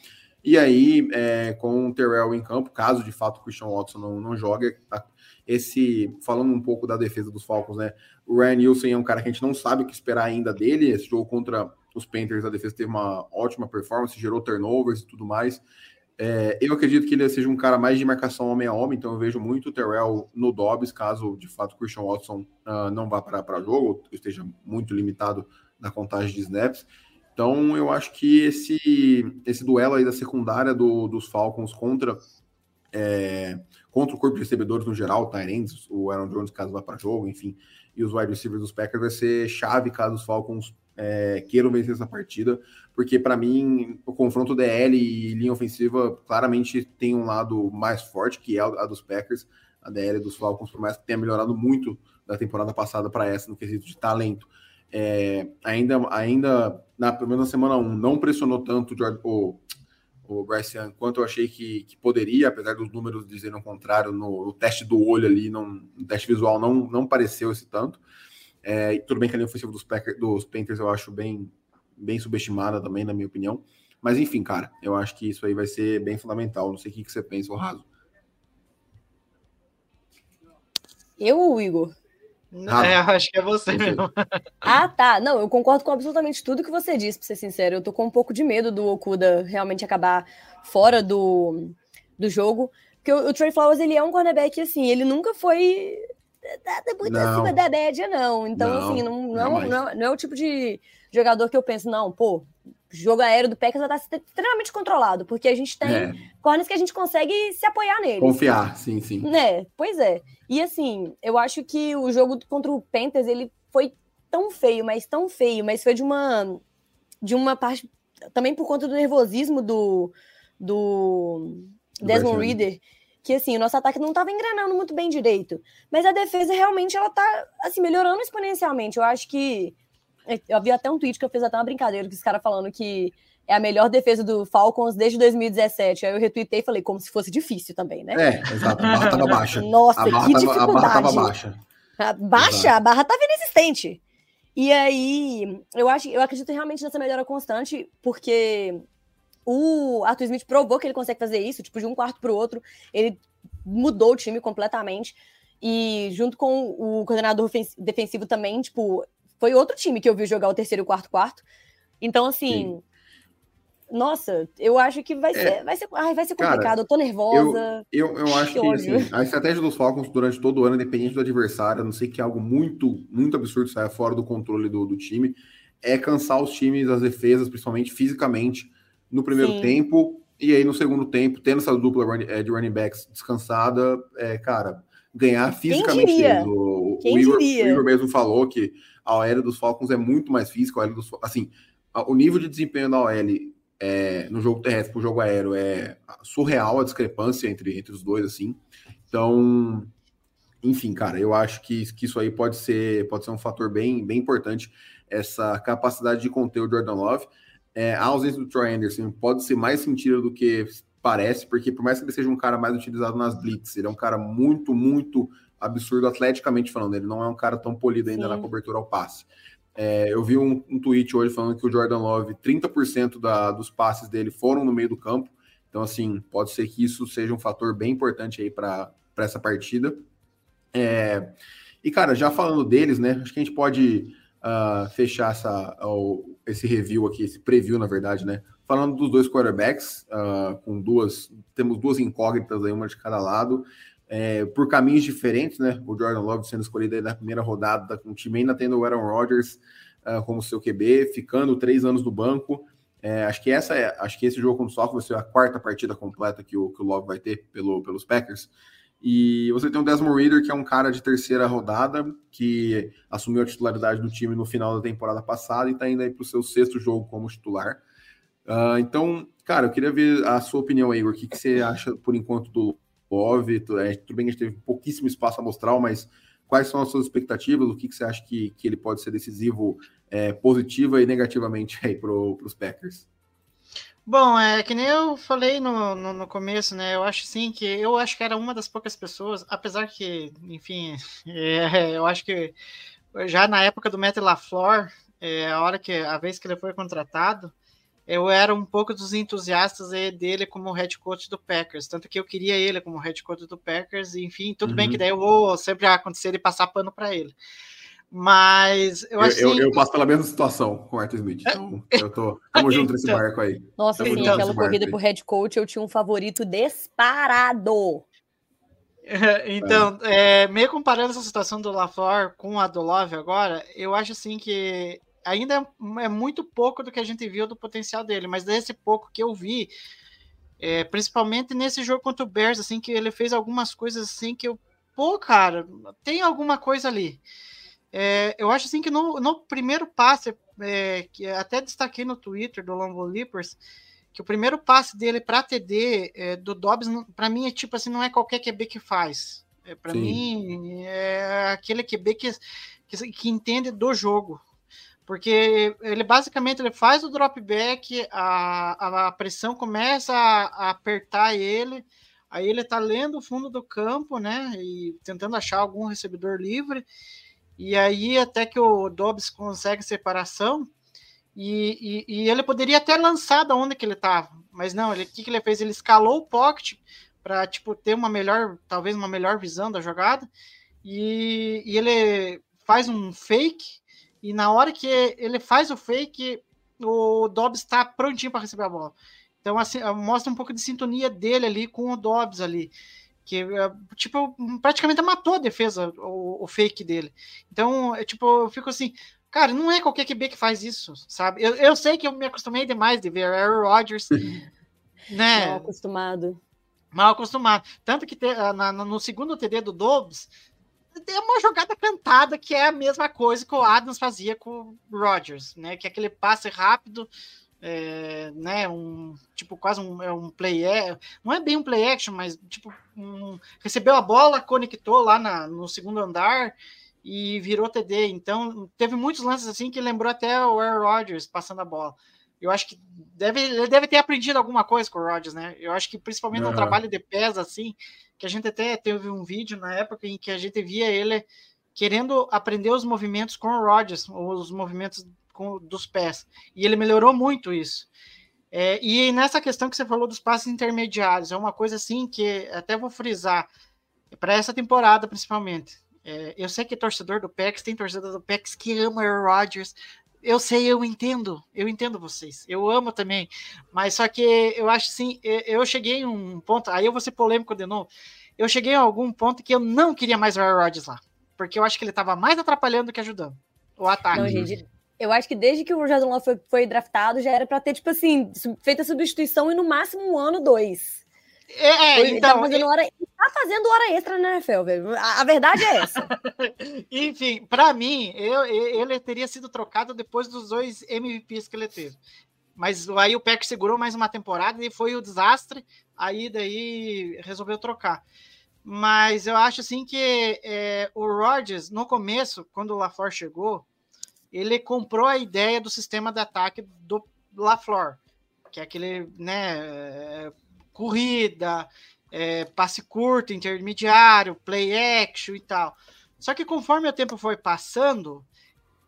E aí, é, com o Terrell em campo, caso de fato o Christian Watson não, não jogue, esse, falando um pouco da defesa dos Falcons, né? O Ryan Nielsen é um cara que a gente não sabe o que esperar ainda dele. Esse jogo contra os Panthers, a defesa teve uma ótima performance, gerou turnovers e tudo mais. É, eu acredito que ele seja um cara mais de marcação homem a homem, então eu vejo muito o Terrell no Dobbs, caso de fato o Christian Watson uh, não vá para jogo, ou esteja muito limitado na contagem de snaps. Então eu acho que esse, esse duelo aí da secundária do, dos Falcons contra, é, contra o corpo de recebedores no geral, Tyrants, o Aaron Jones caso vá para jogo, enfim, e os wide receivers dos Packers vai ser chave caso os Falcons é, queiram vencer essa partida, porque para mim o confronto DL e linha ofensiva claramente tem um lado mais forte, que é a dos Packers, a DL dos Falcons, por mais que tenha melhorado muito da temporada passada para essa no quesito de talento. É, ainda, ainda na primeira semana 1, não pressionou tanto o, o Bryce Young quanto eu achei que, que poderia, apesar dos números dizerem o contrário, no, no, teste do olho ali, não, no teste visual não, não pareceu esse tanto. É, tudo bem que a linha ofensiva dos, Packers, dos Panthers eu acho bem, bem subestimada também, na minha opinião. Mas enfim, cara, eu acho que isso aí vai ser bem fundamental. Não sei o que, que você pensa, o Raso. Eu ou o Igor? É, acho que é você mesmo. Ah, tá. Não, eu concordo com absolutamente tudo que você disse, pra ser sincero. Eu tô com um pouco de medo do Okuda realmente acabar fora do, do jogo. Porque o, o Trey Flowers, ele é um cornerback, assim, ele nunca foi nada muito não. acima da média, não. Então, não, assim, não, não, não, não, é o tipo de jogador que eu penso, não, pô, jogo aéreo do Packers vai estar extremamente controlado, porque a gente tem é. corners que a gente consegue se apoiar neles. Confiar, sim, sim. Né? Pois é. E assim, eu acho que o jogo contra o Panthers, ele foi tão feio, mas tão feio, mas foi de uma de uma parte também por conta do nervosismo do do Desmond Reader, que assim, o nosso ataque não estava engrenando muito bem direito, mas a defesa realmente ela tá assim melhorando exponencialmente. Eu acho que eu vi até um tweet que eu fiz até uma brincadeira, que esse cara falando que é a melhor defesa do Falcons desde 2017. Aí eu retuitei e falei, como se fosse difícil também, né? É, exato. A barra tava baixa. Nossa, que tava, dificuldade. A barra tava baixa. A baixa? Exato. A barra tava inexistente. E aí, eu acho, eu acredito realmente nessa melhora constante, porque o Arthur Smith provou que ele consegue fazer isso, tipo, de um quarto para o outro. Ele mudou o time completamente. E junto com o coordenador defensivo também, tipo, foi outro time que eu vi jogar o terceiro e quarto quarto. Então, assim, Sim. nossa, eu acho que vai, é. ser, vai, ser, ai, vai ser complicado. Cara, eu tô nervosa. Eu, eu, eu acho que, que assim, a estratégia dos Falcons durante todo o ano, independente do adversário, a não sei que é algo muito, muito absurdo saia fora do controle do, do time, é cansar os times, as defesas, principalmente fisicamente, no primeiro Sim. tempo. E aí, no segundo tempo, tendo essa dupla eh, de running backs descansada, é, cara, ganhar fisicamente O, o, Igor, o, Igor, mesmo falou que a OL dos Falcons é muito mais física. A OL dos, assim, o nível de desempenho da OL é, no jogo terrestre para o jogo aéreo é surreal a discrepância entre, entre os dois, assim. Então, enfim, cara, eu acho que, que isso aí pode ser, pode ser um fator bem, bem importante, essa capacidade de conter o Jordan Love. É, a ausência do Troy Anderson pode ser mais sentido do que parece, porque por mais que ele seja um cara mais utilizado nas blitz, ele é um cara muito, muito absurdo atleticamente falando. Ele não é um cara tão polido ainda Sim. na cobertura ao passe. É, eu vi um, um, tweet hoje falando que o Jordan Love, 30% da, dos passes dele foram no meio do campo. Então, assim, pode ser que isso seja um fator bem importante aí para essa partida. É, e, cara, já falando deles, né? Acho que a gente pode uh, fechar essa, uh, esse review aqui, esse preview, na verdade, né? Falando dos dois quarterbacks, uh, com duas, temos duas incógnitas aí, uma de cada lado é, por caminhos diferentes, né? O Jordan Love sendo escolhido na primeira rodada, com o time ainda tendo o Aaron Rodgers uh, como seu QB, ficando três anos no banco. É, acho que essa é, acho que esse jogo como só vai ser a quarta partida completa que o, que o Love vai ter pelo, pelos Packers. E você tem o Desmond Reader, que é um cara de terceira rodada, que assumiu a titularidade do time no final da temporada passada e está indo aí para o seu sexto jogo como titular. Uh, então, cara, eu queria ver a sua opinião, Igor. O que, que você acha, por enquanto, do É, tudo bem que a gente teve pouquíssimo espaço amostral, mas quais são as suas expectativas? O que, que você acha que, que ele pode ser decisivo é, positiva e negativamente aí para os Packers? Bom, é que nem eu falei no, no, no, começo, né? Eu acho sim que eu acho que era uma das poucas pessoas, apesar que, enfim, é, eu acho que já na época do Matt LaFleur, é, a hora que a vez que ele foi contratado, eu era um pouco dos entusiastas dele como head coach do Packers, tanto que eu queria ele como head coach do Packers, enfim, tudo uhum. bem que uhum. daí eu vou sempre acontecer de passar pano para ele. Mas eu acho eu, eu, eu, passo pela mesma situação com o Arthur Smith, então eu tô tamo junto nesse então, barco aí. Nossa, sim, aquela corrida pro head coach eu tinha um favorito disparado. Então, é. É, meio comparando essa situação do LaFleur com a do Love agora, eu acho assim que ainda é, é muito pouco do que a gente viu do potencial dele, mas desse pouco que eu vi, é, principalmente nesse jogo contra o Bears, assim, que ele fez algumas coisas assim que eu, pô, cara, tem alguma coisa ali. É, eu acho assim que no, no primeiro passe, é, que até destaquei no Twitter do Lambo Leapers, que o primeiro passe dele para TD é, do Dobbs, para mim é tipo assim, não é qualquer QB que faz. É, para mim é aquele QB que, que, que, entende do jogo. Porque ele basicamente ele faz o dropback, a, a pressão começa a, a apertar ele, aí ele tá lendo o fundo do campo, né? E tentando achar algum recebedor livre. E aí, até que o Dobbs consegue separação, e, e, e, ele poderia até lançar da onde que ele estava, mas não, ele, o que, que ele fez? Ele escalou o pocket para tipo ter uma melhor, talvez uma melhor visão da jogada, e, e ele faz um fake, e na hora que ele faz o fake, o Dobbs está prontinho para receber a bola. Então, assim, mostra um pouco de sintonia dele ali com o Dobbs ali. Que, tipo, praticamente matou a defesa, o, o fake dele. Então, é, tipo, eu fico assim, Cara, não é qualquer QB que faz isso, sabe? Eu, eu sei que eu me acostumei demais de ver Aaron Rodgers, né? Mal acostumado. Mal acostumado. Tanto que te, ah, na, no segundo TD do Dobbs, tem uma jogada cantada que é a mesma coisa que o Adams fazia com o Rodgers, né? Que é aquele passe rápido, é, né? Um tipo quase um, é um play, é, não é bem um play action, mas tipo um, recebeu a bola, conectou lá na, no segundo andar e virou TD. Então, teve muitos lances assim que lembrou até o Aaron Rodgers passando a bola. Eu acho que deve, ele deve ter aprendido alguma coisa com o Rodgers, né? Eu acho que principalmente uhum. no trabalho de pés, assim, que a gente até teve um vídeo na época em que a gente via ele querendo aprender os movimentos com o Rodgers, os movimentos com, dos pés. E ele melhorou muito isso. É, e nessa questão que você falou dos passes intermediários, é uma coisa assim que até vou frisar, para essa temporada principalmente. É, eu sei que torcedor do PEX tem torcedor do PEX que ama o Rodgers. Eu sei, eu entendo, eu entendo vocês. Eu amo também. Mas só que eu acho assim, eu cheguei em um ponto, aí eu vou ser polêmico de novo. Eu cheguei a algum ponto que eu não queria mais o Rodgers lá. Porque eu acho que ele estava mais atrapalhando do que ajudando o ataque. Não, gente, eu acho que desde que o Jordan Love foi, foi draftado, já era para ter, tipo assim, feita a substituição e no máximo um ano, dois. É, é então. Tá fazendo, hora, tá fazendo hora extra na NFL, velho. A, a verdade é essa. Enfim, para mim, eu, ele teria sido trocado depois dos dois MVPs que ele teve. Mas aí o Pack segurou mais uma temporada e foi o desastre. Aí daí resolveu trocar. Mas eu acho assim que é, o Rodgers, no começo, quando o LaFleur chegou, ele comprou a ideia do sistema de ataque do LaFleur, que é aquele, né, corrida, é, passe curto, intermediário, play action e tal. Só que conforme o tempo foi passando,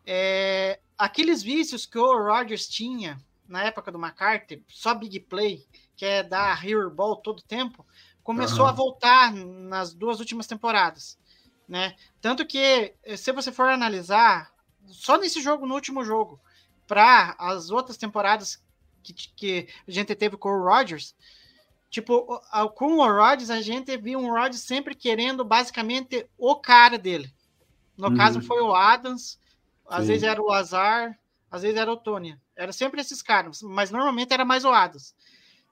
é, aqueles vícios que o Rodgers tinha na época do McCarthy, só big play, que é dar hero ball todo tempo, começou uhum. a voltar nas duas últimas temporadas, né? Tanto que se você for analisar só nesse jogo, no último jogo, para as outras temporadas que, que a gente teve com o Rodgers, Tipo, com o Rodgers, a gente viu um Rodgers sempre querendo basicamente o cara dele. No uhum. caso, foi o Adams, às Sim. vezes era o Azar, às vezes era o Tony. Era sempre esses caras, mas normalmente era mais o Adams.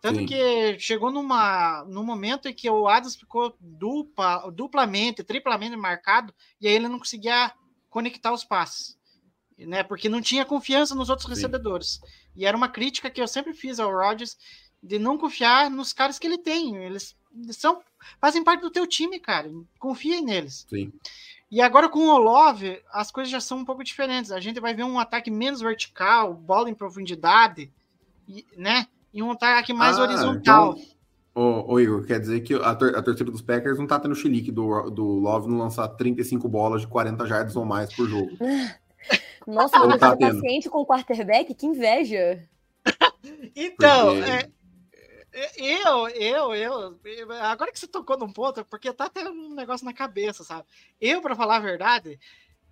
Tanto Sim. que chegou numa, num momento em que o Adams ficou dupla, duplamente, triplamente marcado, e aí ele não conseguia conectar os passes. Né, porque não tinha confiança nos outros Sim. recebedores. E era uma crítica que eu sempre fiz ao Rodgers, de não confiar nos caras que ele tem. Eles são fazem parte do teu time, cara. Confia neles. Sim. E agora com o Love, as coisas já são um pouco diferentes. A gente vai ver um ataque menos vertical, bola em profundidade, né? E um ataque mais ah, horizontal. Então, ô, ô, Igor, quer dizer que a, tor a torcida dos Packers não tá tendo chilique do, do Love não lançar 35 bolas de 40 jardas ou mais por jogo. Nossa, mas tá paciente com o quarterback, que inveja. Então, porque... é, eu, eu, eu, agora que você tocou num ponto, porque tá tendo um negócio na cabeça, sabe? Eu, para falar a verdade,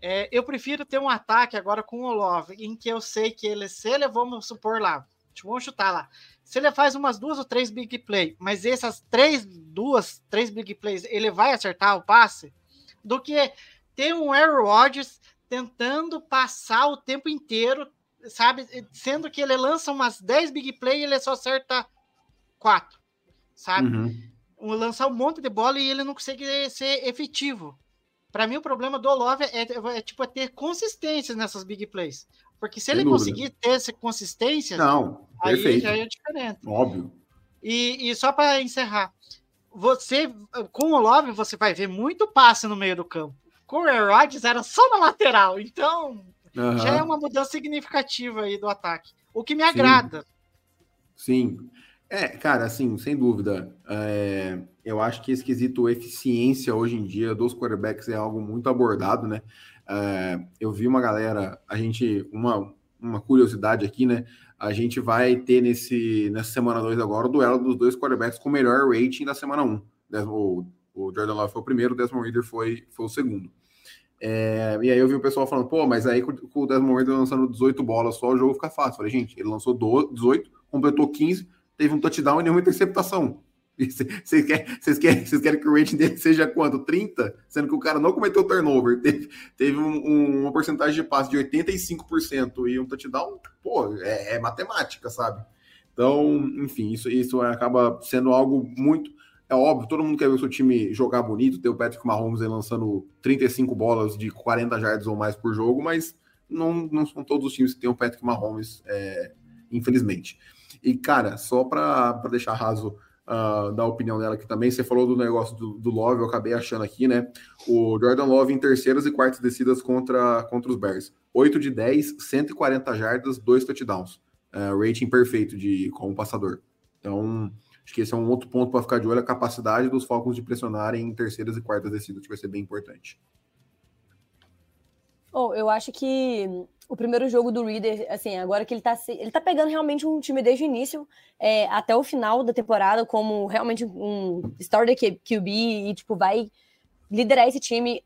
é, eu prefiro ter um ataque agora com o Love, em que eu sei que ele, se ele, vamos supor lá, vamos chutar lá, se ele faz umas duas ou três big play, mas essas três, duas, três big plays, ele vai acertar o passe, do que ter um Aaron Rodgers tentando passar o tempo inteiro, sabe? Sendo que ele lança umas 10 big play e ele só acerta quatro, sabe? Uhum. Lançar um monte de bola e ele não consegue ser efetivo. Para mim, o problema do Love é, é, é, tipo, é ter consistência nessas big plays. Porque se Sem ele dúvida. conseguir ter essa consistência, não, aí já é diferente. Óbvio. E, e só para encerrar, você com o Love você vai ver muito passe no meio do campo. Com o Rodgers era só na lateral, então uhum. já é uma mudança significativa aí do ataque. O que me agrada. Sim. Sim. É, cara, assim, sem dúvida. É, eu acho que esse quesito eficiência hoje em dia dos quarterbacks é algo muito abordado, né? É, eu vi uma galera, a gente, uma, uma curiosidade aqui, né? A gente vai ter nesse, nessa semana 2 agora o duelo dos dois quarterbacks com o melhor rating da semana 1. Um. O, o Jordan Love foi o primeiro, o Desmond Reader foi, foi o segundo. É, e aí eu vi o pessoal falando, pô, mas aí com, o Desmond Reader lançando 18 bolas só, o jogo fica fácil. Eu falei, gente, ele lançou 18, completou 15, teve um touchdown e nenhuma interceptação. Vocês querem, vocês, querem, querem que o rating dele seja quanto? 30? Sendo que o cara não cometeu turnover, teve, teve um, um, uma porcentagem de passe de 85% e um touchdown, pô, é, é, matemática, sabe? Então, enfim, isso, isso acaba sendo algo muito. É óbvio, todo mundo quer ver o seu time jogar bonito, ter o Patrick Mahomes aí lançando 35 bolas de 40 jardas ou mais por jogo, mas não, não são todos os times que têm o Patrick Mahomes, é, infelizmente. E, cara, só para deixar raso uh, da opinião dela aqui também, você falou do negócio do, do, Love, eu acabei achando aqui, né? O Jordan Love em terceiras e quartas descidas contra, contra os Bears. 8 de 10, 140 jardas, 2 touchdowns. Uh, rating perfeito de como passador. Então, acho que esse é um outro ponto para ficar de olho, a capacidade dos Falcons de pressionarem em terceiras e quartas descidas, que vai ser bem importante. Oh, eu acho que o primeiro jogo do Reader, assim, agora que ele tá, ele tá pegando realmente um time desde o início é, até o final da temporada, como realmente um starter QB e, tipo, vai liderar esse time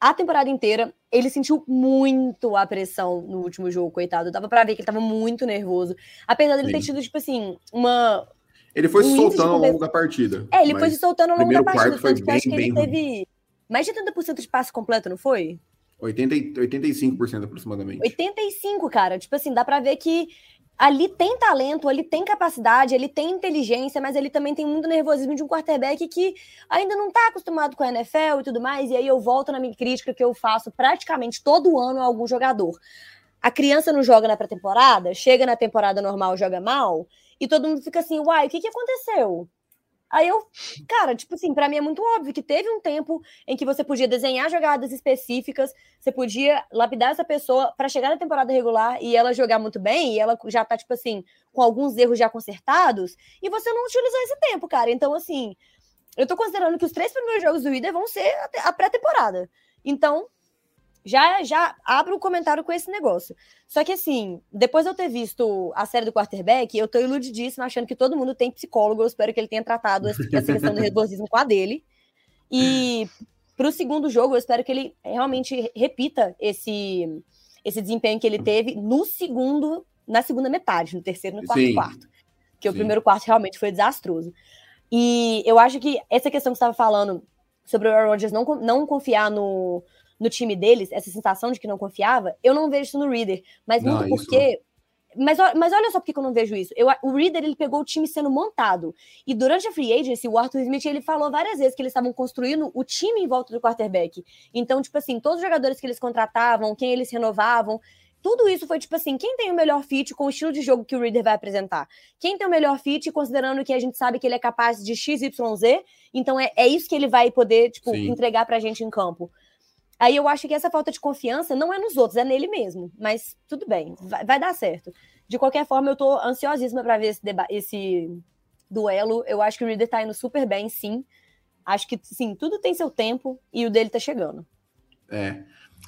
a temporada inteira. Ele sentiu muito a pressão no último jogo, coitado. Dava pra ver que ele tava muito nervoso. Apesar dele Sim. ter tido, tipo assim, uma. Ele foi se soltando ao longo da partida. É, ele foi se soltando ao longo da partida. Foi bem, acho que ele teve mais de 30% de passe completo, não foi? 80, 85% aproximadamente. 85, cara. Tipo assim, dá pra ver que ali tem talento, ali tem capacidade, ele tem inteligência, mas ele também tem muito nervosismo de um quarterback que ainda não tá acostumado com a NFL e tudo mais. E aí eu volto na minha crítica que eu faço praticamente todo ano a algum jogador. A criança não joga na pré-temporada, chega na temporada normal, joga mal, e todo mundo fica assim, uai, o que, que aconteceu? Aí eu, cara, tipo assim, para mim é muito óbvio que teve um tempo em que você podia desenhar jogadas específicas, você podia lapidar essa pessoa para chegar na temporada regular e ela jogar muito bem, e ela já tá, tipo assim, com alguns erros já consertados, e você não utilizou esse tempo, cara. Então, assim, eu tô considerando que os três primeiros jogos do Ida vão ser a pré-temporada. Então, já já abro o um comentário com esse negócio. Só que assim, depois de eu ter visto a série do quarterback, eu tô iludidíssima achando que todo mundo tem psicólogo. Eu espero que ele tenha tratado essa questão do nervosismo com a dele. E para o segundo jogo, eu espero que ele realmente repita esse esse desempenho que ele teve no segundo, na segunda metade, no terceiro no quarto Sim. quarto. Porque Sim. o primeiro quarto realmente foi desastroso. E eu acho que essa questão que você estava falando sobre o Aaron Rodgers não, não confiar no, no time deles, essa sensação de que não confiava, eu não vejo isso no Reader. Mas não, muito porque. Mas, mas olha só por que eu não vejo isso. Eu, o Reader ele pegou o time sendo montado. E durante a free agency, o Arthur Smith ele falou várias vezes que eles estavam construindo o time em volta do quarterback. Então, tipo assim, todos os jogadores que eles contratavam, quem eles renovavam, tudo isso foi tipo assim: quem tem o melhor fit com o estilo de jogo que o Reader vai apresentar? Quem tem o melhor fit, considerando que a gente sabe que ele é capaz de XYZ, então é, é isso que ele vai poder, tipo, Sim. entregar pra gente em campo. Aí eu acho que essa falta de confiança não é nos outros, é nele mesmo. Mas tudo bem, vai, vai dar certo. De qualquer forma, eu tô ansiosíssima para ver esse, esse duelo. Eu acho que o Reader tá indo super bem, sim. Acho que, sim, tudo tem seu tempo e o dele tá chegando. É.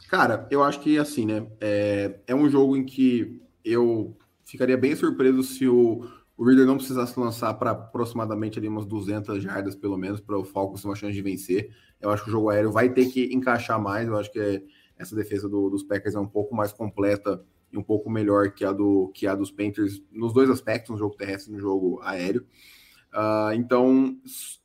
Cara, eu acho que, assim, né? É, é um jogo em que eu ficaria bem surpreso se o, o Reader não precisasse lançar para aproximadamente ali umas 200 jardas, pelo menos, para o Falcons ter uma chance de vencer. Eu acho que o jogo aéreo vai ter que encaixar mais. Eu acho que essa defesa do, dos Packers é um pouco mais completa e um pouco melhor que a, do, que a dos Panthers nos dois aspectos, no jogo terrestre e no jogo aéreo. Uh, então,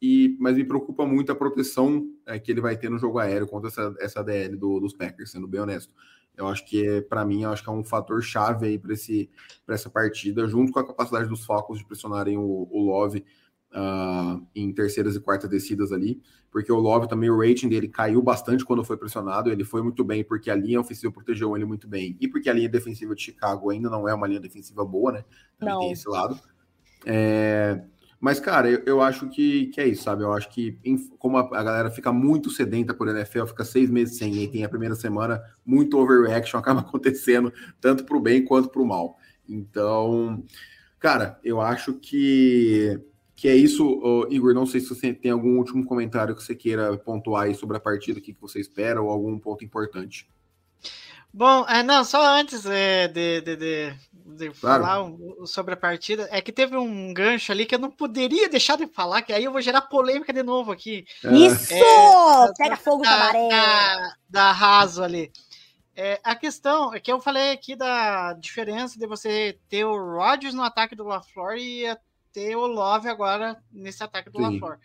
e, mas me preocupa muito a proteção é, que ele vai ter no jogo aéreo contra essa, essa DL do, dos Packers, sendo bem honesto. Eu acho que, para mim, acho que é um fator chave aí para essa partida, junto com a capacidade dos Falcons de pressionarem o, o Love uh, em terceiras e quartas descidas ali, porque o Love também, o rating dele caiu bastante quando foi pressionado. Ele foi muito bem porque a linha ofensiva protegeu ele muito bem e porque a linha defensiva de Chicago ainda não é uma linha defensiva boa, né? Também não. tem esse lado. É, mas, cara, eu, eu acho que, que é isso, sabe? Eu acho que, como a, a, galera fica muito sedenta por NFL, fica seis meses sem, e tem a primeira semana, muito overreaction acaba acontecendo, tanto para o bem quanto para o mal. Então, cara, eu acho que, que é isso. Igor, não sei se você tem algum último comentário que você queira pontuar aí sobre a partida, o que, que você espera, ou algum ponto importante. Bom, é, não, só antes é, de, de, de, de claro. falar um, sobre a partida, é que teve um gancho ali que eu não poderia deixar de falar, que aí eu vou gerar polêmica de novo aqui. É. Isso! É, Pega fogo, da, cabaré! Da, da Raso ali. É, a questão é que eu falei aqui da diferença de você ter o Rodgers no ataque do LaFleur e ter o Love agora nesse ataque do Sim. LaFleur.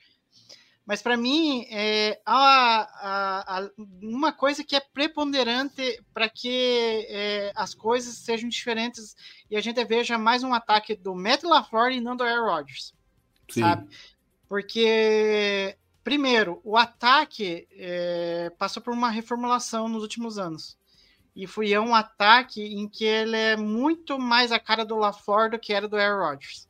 Mas para mim, é, a, a, a, uma coisa que é preponderante para que é, as coisas sejam diferentes e a gente veja mais um ataque do Matt LaFleur e não do Aaron Rodgers, Sim. sabe? Porque, primeiro, o ataque é, passou por uma reformulação nos últimos anos. E foi um ataque em que ele é muito mais a cara do LaFleur do que era do Aaron Rodgers.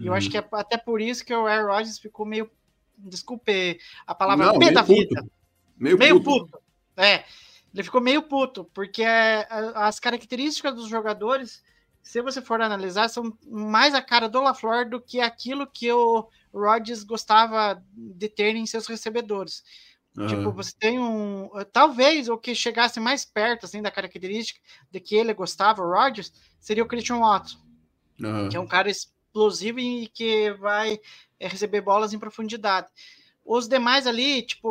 E eu acho uhum. que é até por isso que o Aaron Rodgers ficou meio desculpe a palavra Não, pé da vida. Meio, meio puto. puto. É, ele ficou meio puto, porque é, as características dos jogadores, se você for analisar, são mais a cara do LaFleur do que aquilo que o Rodgers gostava de ter em seus recebedores. Uhum. Tipo, você tem um. Talvez o que chegasse mais perto assim, da característica de que ele gostava, o Rodgers, seria o Christian Watson, uhum. que é um cara explosivo e que vai é receber bolas em profundidade. Os demais ali, tipo,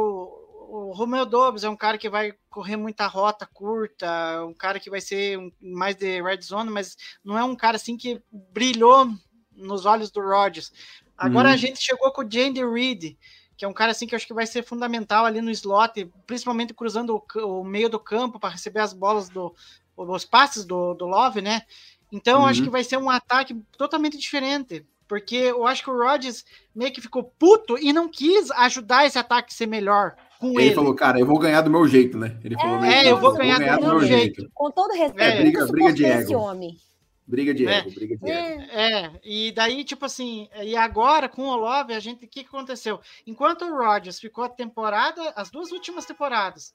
o Romeo Dobbs é um cara que vai correr muita rota curta, um cara que vai ser um, mais de red zone, mas não é um cara assim que brilhou nos olhos do Rodgers. Agora uhum. a gente chegou com o Jandy Reed, que é um cara assim que eu acho que vai ser fundamental ali no slot, principalmente cruzando o, o meio do campo para receber as bolas do os passes do, do Love, né? Então uhum. acho que vai ser um ataque totalmente diferente. Porque eu acho que o Rodgers meio que ficou puto e não quis ajudar esse ataque a ser melhor com ele. Ele falou, cara, eu vou ganhar do meu jeito, né? Ele falou, é, eu vou ganhar, eu vou ganhar do, do, meu jeito. jeito. Com todo respeito, é, briga, briga de ego. homem. Briga de ego, é, briga de ego. É, e daí, tipo assim, e agora com o Love, a gente, o que, que aconteceu? Enquanto o Rodgers ficou a temporada, as duas últimas temporadas,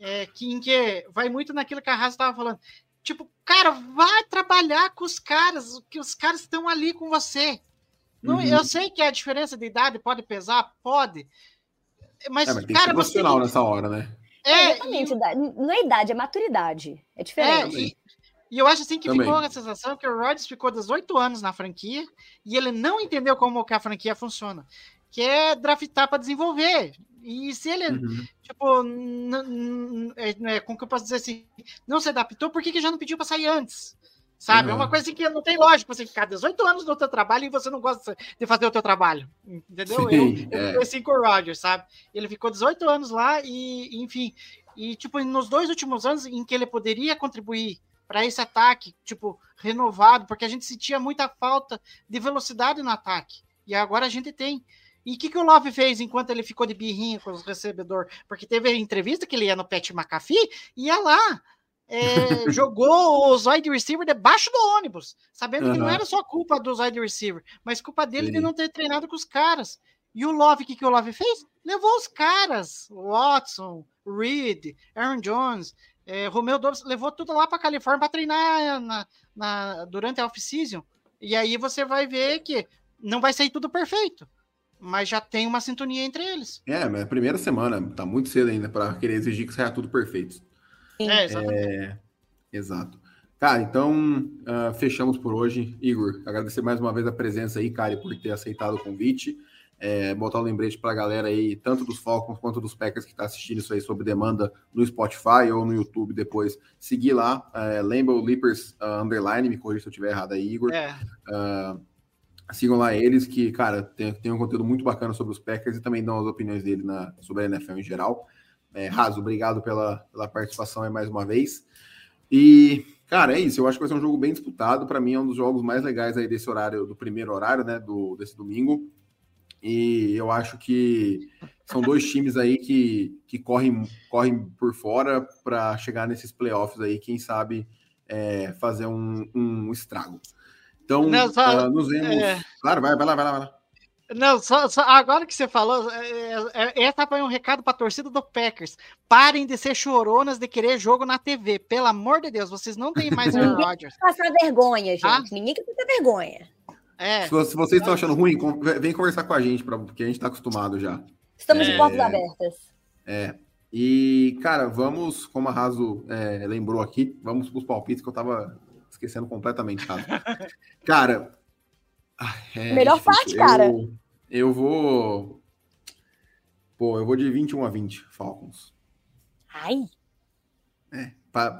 é, que, em que vai muito naquilo que a Raça estava falando, Tipo, cara, vai trabalhar com os caras, que os caras estão ali com você. Não, uhum. Eu sei que a diferença de idade pode pesar, pode. Mas, é, mas tem cara, que ser você... nessa hora, né? É, Exatamente, e... não é idade, é maturidade. É diferente. É, e, e, eu acho assim que Também. ficou a sensação que o Rodgers ficou 18 anos na franquia e ele não entendeu como que a franquia funciona. Que é draftar para desenvolver. E se ele, uhum. tipo, é, como que eu posso dizer assim, não se adaptou, por que, que já não pediu para sair antes? Sabe? Uhum. É uma coisa assim que não tem lógica você ficar 18 anos no teu trabalho e você não gosta de fazer o teu trabalho. Entendeu? Sim, eu, é. eu assim com o Roger, sabe? Ele ficou 18 anos lá e, enfim, e tipo, nos dois últimos anos em que ele poderia contribuir para esse ataque, tipo, renovado, porque a gente sentia muita falta de velocidade no ataque. E agora a gente tem. E o que, que o Love fez enquanto ele ficou de birrinha com os recebedores? Porque teve a entrevista que ele ia no Pet McAfee, ia lá, é, jogou os wide receiver debaixo do ônibus, sabendo uhum. que não era só culpa dos wide receiver, mas culpa dele Sim. de não ter treinado com os caras. E o Love, o que, que o Love fez? Levou os caras, Watson, Reed, Aaron Jones, é, Romeo Dobbs, levou tudo lá para Califórnia para treinar na, na, durante a off-season. E aí você vai ver que não vai sair tudo perfeito mas já tem uma sintonia entre eles. É, mas a primeira semana tá muito cedo ainda para querer exigir que saia tudo perfeito. É, exatamente. É, exato. Cara, então uh, fechamos por hoje. Igor, agradecer mais uma vez a presença aí, cara, por ter aceitado o convite. É, botar um lembrete para a galera aí, tanto dos Falcons quanto dos Packers que está assistindo isso aí sob demanda no Spotify ou no YouTube depois. Seguir lá, é, lembra o Leapers uh, Underline, me corrija se eu estiver errado aí, Igor. É. Uh, sigam lá eles, que, cara, tem, tem um conteúdo muito bacana sobre os Packers e também dão as opiniões dele na, sobre a NFL em geral. É, Raso, obrigado pela, pela participação aí mais uma vez. E, cara, é isso. Eu acho que vai ser um jogo bem disputado. Para mim, é um dos jogos mais legais aí desse horário, do primeiro horário, né? Do, desse domingo. E eu acho que são dois times aí que, que correm, correm por fora para chegar nesses playoffs aí, quem sabe é, fazer um, um estrago. Então, Não, só, uh, nos vemos. É... Claro, vai, vai lá, vai lá, vai lá. Não, só, só, agora que você falou, é, é, essa foi um recado para a torcida do Packers. Parem de ser choronas de querer jogo na TV. Pelo amor de Deus, vocês não têm mais Aaron Rodgers. Passar vergonha, gente. Ah? Ninguém quer passar vergonha. É. Se, se vocês estão achando ruim, vem conversar com a gente, pra, porque a gente está acostumado já. Estamos é, de portas abertas. É. E, cara, vamos, como a Raso é, lembrou aqui, vamos para os palpites que eu estava esquecendo completamente, tá? cara, é, Melhor parte, cara. Eu vou. Pô, eu vou de 21 a 20, Falcons. Ai. É,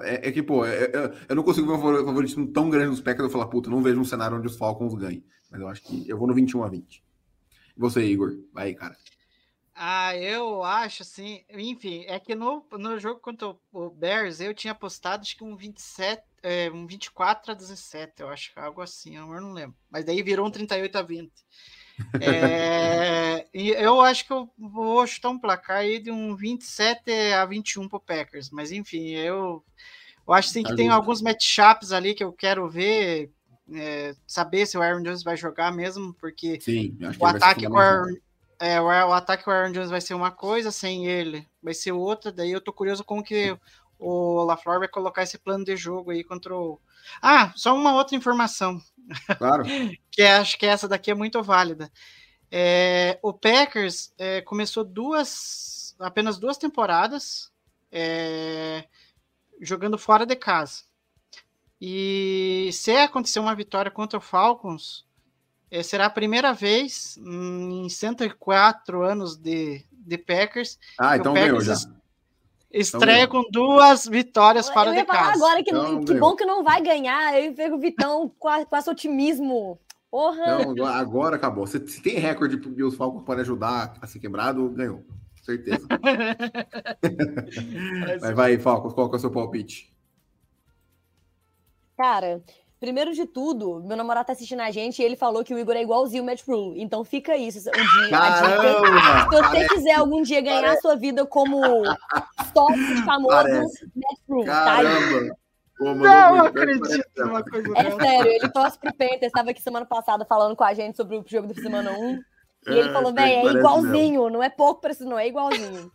é, é que, pô, é, é, eu não consigo ver um favoritismo tão grande nos Packers. Eu falar, puta, não vejo um cenário onde os Falcons ganhem. Mas eu acho que eu vou no 21 a 20. E você, Igor? Vai cara. Ah, eu acho assim, enfim, é que no, no jogo contra o Bears eu tinha apostado acho que um 27, é, um 24 a 17, eu acho, algo assim, eu não lembro. Mas daí virou um 38 a 20. É, e eu acho que eu vou chutar um placar aí de um 27 a 21 pro Packers, mas enfim, eu, eu acho sim que tem alguns matchups ali que eu quero ver, é, saber se o Aaron Jones vai jogar mesmo, porque sim, o ataque com o Aaron, é, o, o ataque com o Aaron Jones vai ser uma coisa, sem ele vai ser outra. Daí eu tô curioso como que o LaFleur vai colocar esse plano de jogo aí contra o. Ah, só uma outra informação. Claro. que acho que essa daqui é muito válida. É, o Packers é, começou duas, apenas duas temporadas é, jogando fora de casa. E se acontecer uma vitória contra o Falcons, é, será a primeira vez em 104 anos de, de Packers. Ah, então ganhou já. Estreia então, com duas vitórias para de casa. agora que, então, que bom que não vai ganhar. Eu pego o Vitão com, a, com esse otimismo. Porra. Então, agora acabou. Se, se tem recorde que os Falcons podem ajudar a ser quebrado, ganhou. Certeza. Mas vai, Falcons, qual que é o seu palpite? Cara, Primeiro de tudo, meu namorado tá assistindo a gente e ele falou que o Igor é igualzinho o Matt Rule. Então fica isso. Um dia, Caramba, se você parece, quiser algum dia ganhar parece. a sua vida como top famoso, parece. Matt Rule. Tá Pô, não acredito numa coisa É sério, ele torce pro Panthers, estava aqui semana passada falando com a gente sobre o jogo da semana 1. E ele é, falou, velho, é igualzinho, mesmo. não é pouco para isso, não, é igualzinho.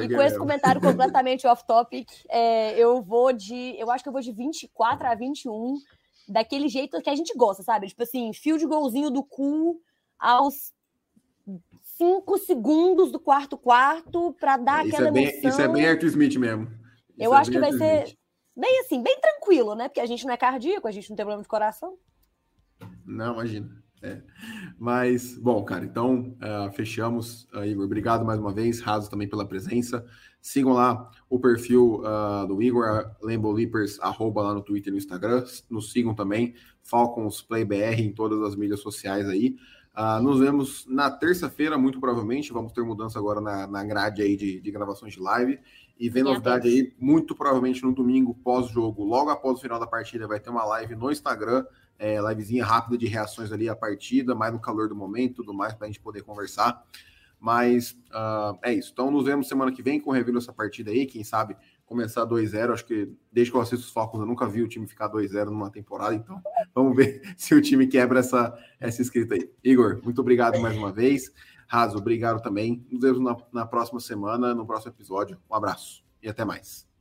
E com esse comentário completamente off-topic, é, eu vou de. Eu acho que eu vou de 24 a 21 daquele jeito que a gente gosta, sabe? Tipo assim, fio de golzinho do cu aos cinco segundos do quarto quarto para dar isso aquela é bem, emoção. Isso é bem Arthur Smith mesmo. Isso eu é acho que vai ser Smith. bem assim, bem tranquilo, né? Porque a gente não é cardíaco, a gente não tem problema de coração. Não, imagina. É. Mas, bom, cara, então uh, fechamos. Uh, Igor, obrigado mais uma vez. Raso também pela presença. Sigam lá o perfil uh, do Igor, Lambo Leapers, arroba lá no Twitter e no Instagram. Nos sigam também, Falcons Play BR em todas as mídias sociais aí. Uh, nos vemos na terça-feira, muito provavelmente. Vamos ter mudança agora na, na grade aí de, de gravações de live. E vem novidade aí, muito provavelmente no domingo, pós-jogo, logo após o final da partida, vai ter uma live no Instagram, é, livezinha rápida de reações ali à partida, mais no calor do momento, tudo mais, para a gente poder conversar. Mas uh, é isso. Então nos vemos semana que vem com o review dessa partida aí. Quem sabe começar 2-0. Acho que desde que eu assisto os Falcons, eu nunca vi o time ficar 2-0 numa temporada. Então vamos ver se o time quebra essa, essa escrita aí. Igor, muito obrigado mais uma vez. Raso, obrigado também. Nos vemos na, na próxima semana, no próximo episódio. Um abraço e até mais.